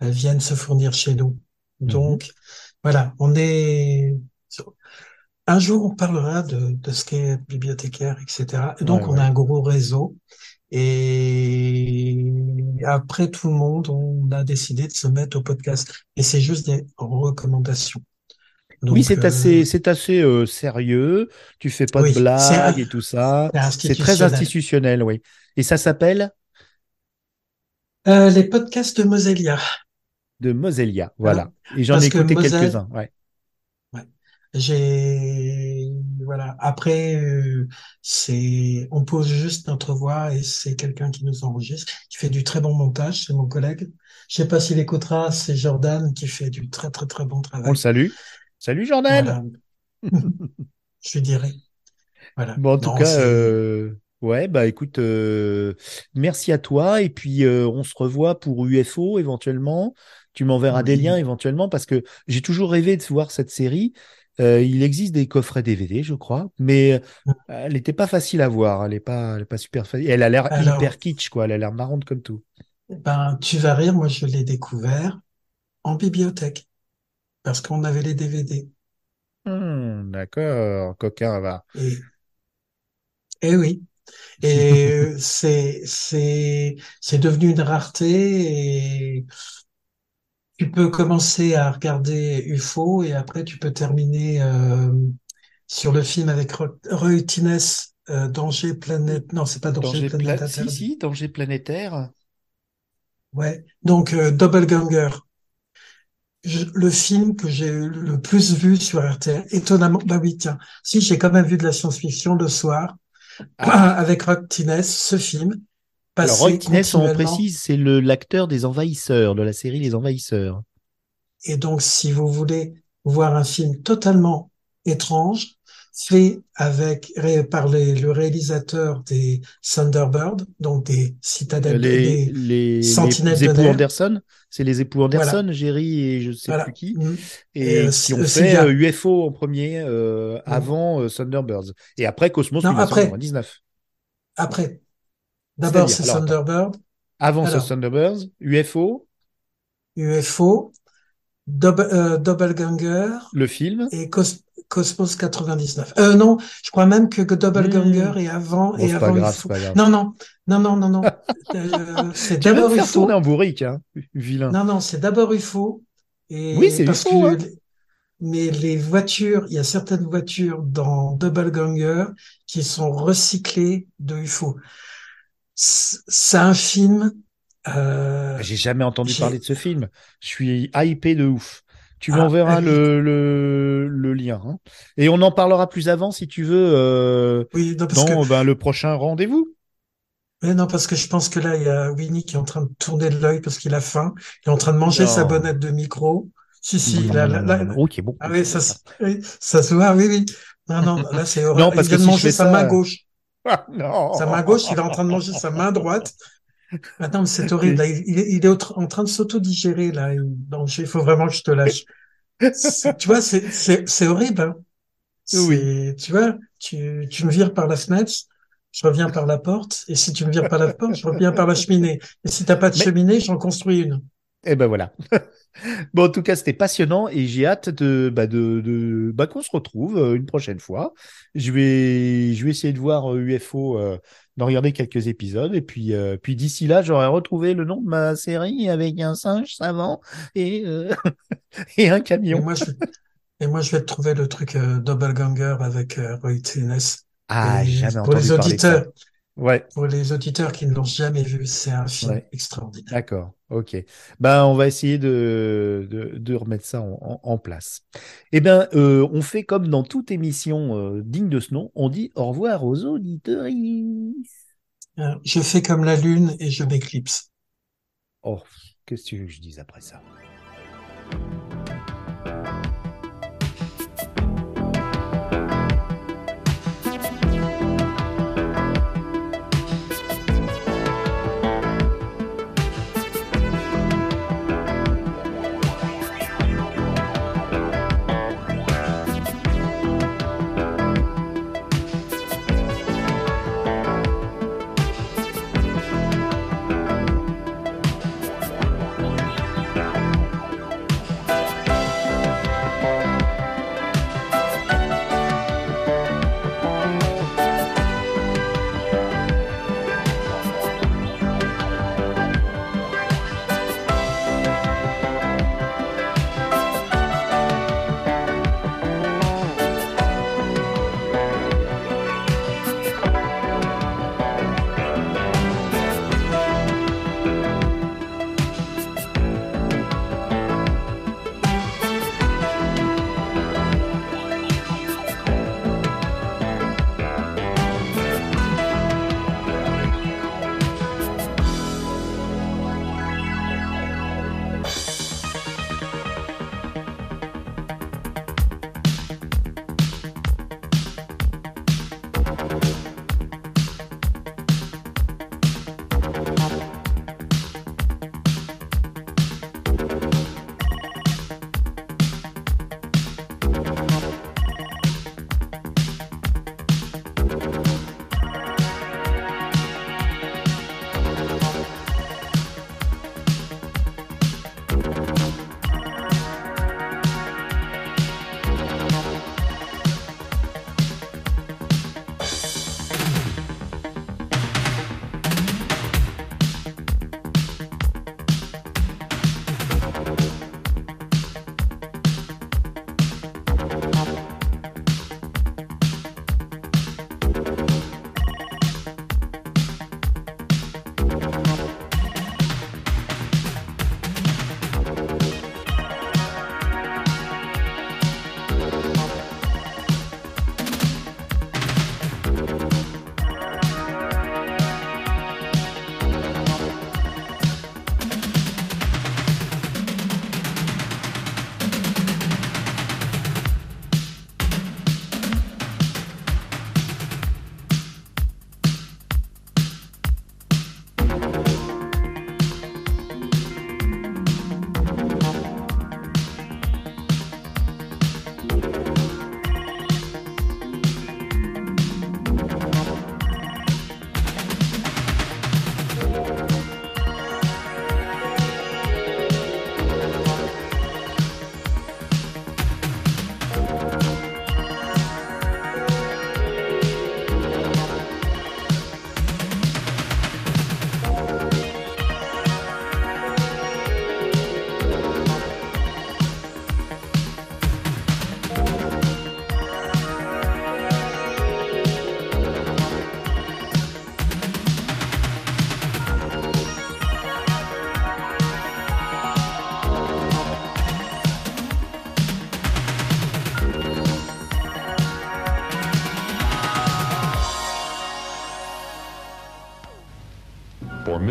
Elles viennent se fournir chez nous. Mhm. Donc, voilà, on est un jour, on parlera de, de ce qu'est bibliothécaire, etc. Et donc, Ouais, on ouais. a un gros réseau. Et après tout le monde, on a décidé de se mettre au podcast. Et c'est juste des recommandations. Donc, oui, c'est euh, assez, c'est assez euh, sérieux. Tu fais pas Oui, de blagues et tout ça. c'est très institutionnel. oui. Et ça s'appelle? Euh, les podcasts de Moselia. De Moselia, voilà. Et j'en ai que écouté Moselle- quelques-uns, ouais. J'ai voilà. Après, euh, c'est on pose juste notre voix et c'est quelqu'un qui nous enregistre, qui fait du très bon montage. C'est mon collègue. Je sais pas s'il écoutera. C'est Jordan qui fait du très très très bon On travail. le salue. Salut Jordan. Voilà. Je lui dirai. Voilà. Bon, en tout Non, cas, euh, ouais, bah écoute, euh, merci à toi. Et puis, on se revoit pour UFO éventuellement. Tu m'enverras des liens éventuellement parce que j'ai toujours rêvé de voir cette série. Euh, il existe des coffrets DVD, je crois, mais euh, elle n'était pas facile à voir. Elle est pas, elle est pas super facile. Elle a l'air hyper kitsch, quoi. Elle a l'air marrante comme tout. Ben, tu vas rire. Moi, je l'ai découvert en bibliothèque parce qu'on avait les DVD. Hmm, d'accord, coquin, va. Et, et oui. Et c'est, c'est, c'est devenu une rareté et tu peux commencer à regarder UFO et après tu peux terminer euh, sur le film avec Ro- Roy Tines, euh, Danger Planète. Non, c'est pas Danger, Danger Planète pla- si, si, danger planétaire. Ouais. Donc euh, Double Ganger. Je- le film que j'ai le plus vu sur RTL, étonnamment, bah oui, tiens, si j'ai quand même vu de la science-fiction le soir, Ah. avec Rock Tines, ce film, Alors, Roy Tines, on précise, c'est le l'acteur des Envahisseurs, de la série Les Envahisseurs. Et donc, si vous voulez voir un film totalement étrange, fait avec, par les- le réalisateur des Thunderbirds, donc des citadelles, les, des les, sentinelles les époux. Anderson, c'est les époux Anderson, Jerry et je sais Voilà. plus qui, Mm. et, Et, euh, qui ont euh, fait euh, UFO en premier euh, Mm. avant euh, Thunderbirds et après Cosmos Non, après. 1999. Après, d'abord, c'est. Thunderbird, Avant Alors. ce Thunderbirds, UFO, UFO, Double, euh, Doppelganger le film. et Cos- Cosmos 99. Euh, non, je crois même que Doppelganger Mm. est avant Bon, et c'est pas avant grave, UFO. c'est pas grave. Non, non, non, non, non, non. Euh, c'est d'abord UFO. tourner en bourrique, hein, vilain. Non, non, c'est d'abord UFO. Et Oui, c'est UFO, que, hein. mais les voitures, il y a certaines voitures dans Doppelganger qui sont recyclées de UFO. C'est un film, euh, J'ai jamais entendu parler de ce film. Je suis hypé de ouf. Tu Ah, m'enverras ah, le, le, le lien. hein. Et on en parlera plus avant si tu veux euh, oui, non, parce que, ben, le prochain rendez-vous. mais non, parce que je pense que là, il y a Winnie qui est en train de tourner de l'œil parce qu'il a faim. Il est en train de manger Non. sa bonnette de micro. Si, si, là, là, là, là. Bon. Ah oui, ça, se- oui, ça se voit, oui, oui. Non, non, là, c'est horrible. Non, parce il vient que de si manger sa ça- main gauche. Ah, non. Sa main gauche, il est en train de manger sa main droite. Maintenant, c'est horrible. Là, il, est, il en train de s'auto-digérer, là. Il- Donc, il faut vraiment que je te lâche. Tu vois, c'est, horrible, hein. Oui. Tu vois, tu, tu me vires par la fenêtre, je reviens par la porte. Et si tu me vires par la porte, je reviens par la cheminée. Et si t'as pas de Mais- cheminée, j'en construis une. Et ben voilà. bon, en tout cas, c'était passionnant et j'ai hâte de, bah, de, de bah, qu'on se retrouve euh, une prochaine fois. Je vais, je vais essayer de voir euh, UFO, euh, d'en regarder quelques épisodes et puis, euh, puis d'ici là, j'aurai retrouvé le nom de ma série avec un singe savant et, euh, et un Et camion. moi, je, et moi, je vais te trouver le truc euh, Doppelganger avec euh, Roy Tines. Ah, Et jamais pour entendu les parler de ça. Ouais, pour les auditeurs qui ne l'ont jamais vu, c'est un film Ouais. extraordinaire. d'accord, ok. Ben, on va essayer de, de, de remettre ça en, en- en place. Eh ben, euh, on fait comme dans toute émission euh, digne de ce nom, on dit au revoir aux auditeurs. Je fais comme la lune et je m'éclipse. Oh, qu'est-ce que tu veux que je dise après ça?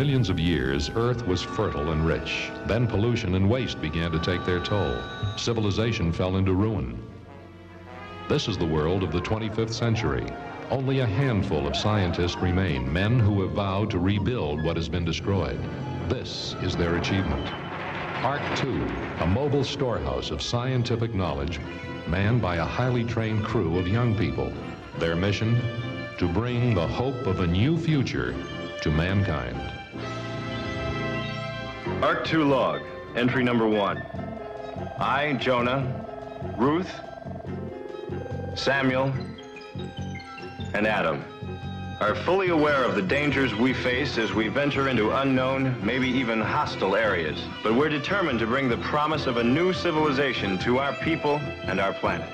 Millions of years, Earth was fertile and rich. Then pollution and waste began to take their toll. Civilization fell into ruin. This is the world of the 25th century. Only a handful of scientists remain, men who have vowed to rebuild what has been destroyed. This is their achievement. Ark 2, a mobile storehouse of scientific knowledge manned by a highly trained crew of young people. Their mission? To bring the hope of a new future to mankind. Arc 2 log, entry number one. I, Jonah, Ruth, Samuel, and Adam are fully aware of the dangers we face as we venture into unknown, maybe even hostile areas. But we're determined to bring the promise of a new civilization to our people and our planet.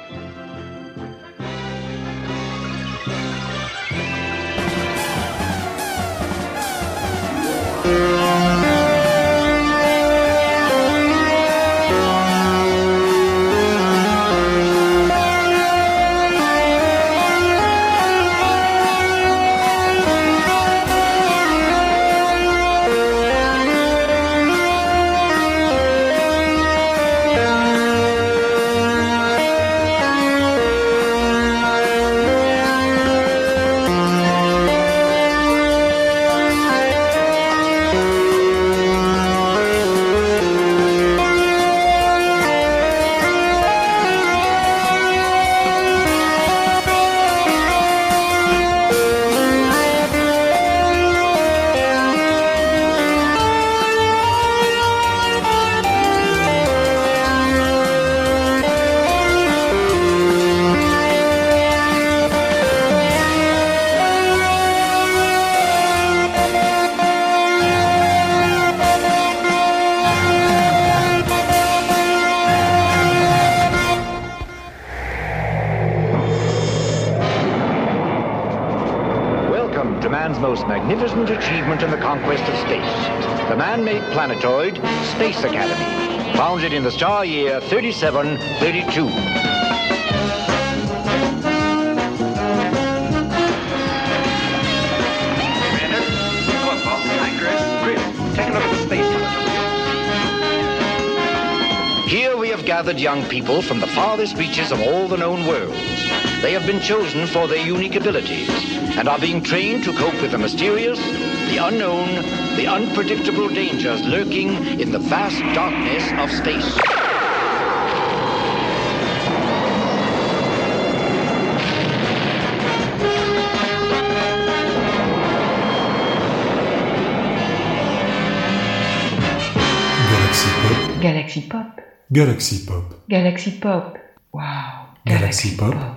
The star year 3732. Commander, hello, Paul. Hi, Chris. Chris, take a look at the space telescope. Here we have gathered young people from the farthest reaches of all the known worlds. They have been chosen for their unique abilities and are being trained to cope with the mysterious, the unknown, the unpredictable dangers lurking in the vast darkness of space. Galaxy Pop. Galaxy Pop. Galaxy Pop. Galaxy Pop. Wow. Galaxy Pop.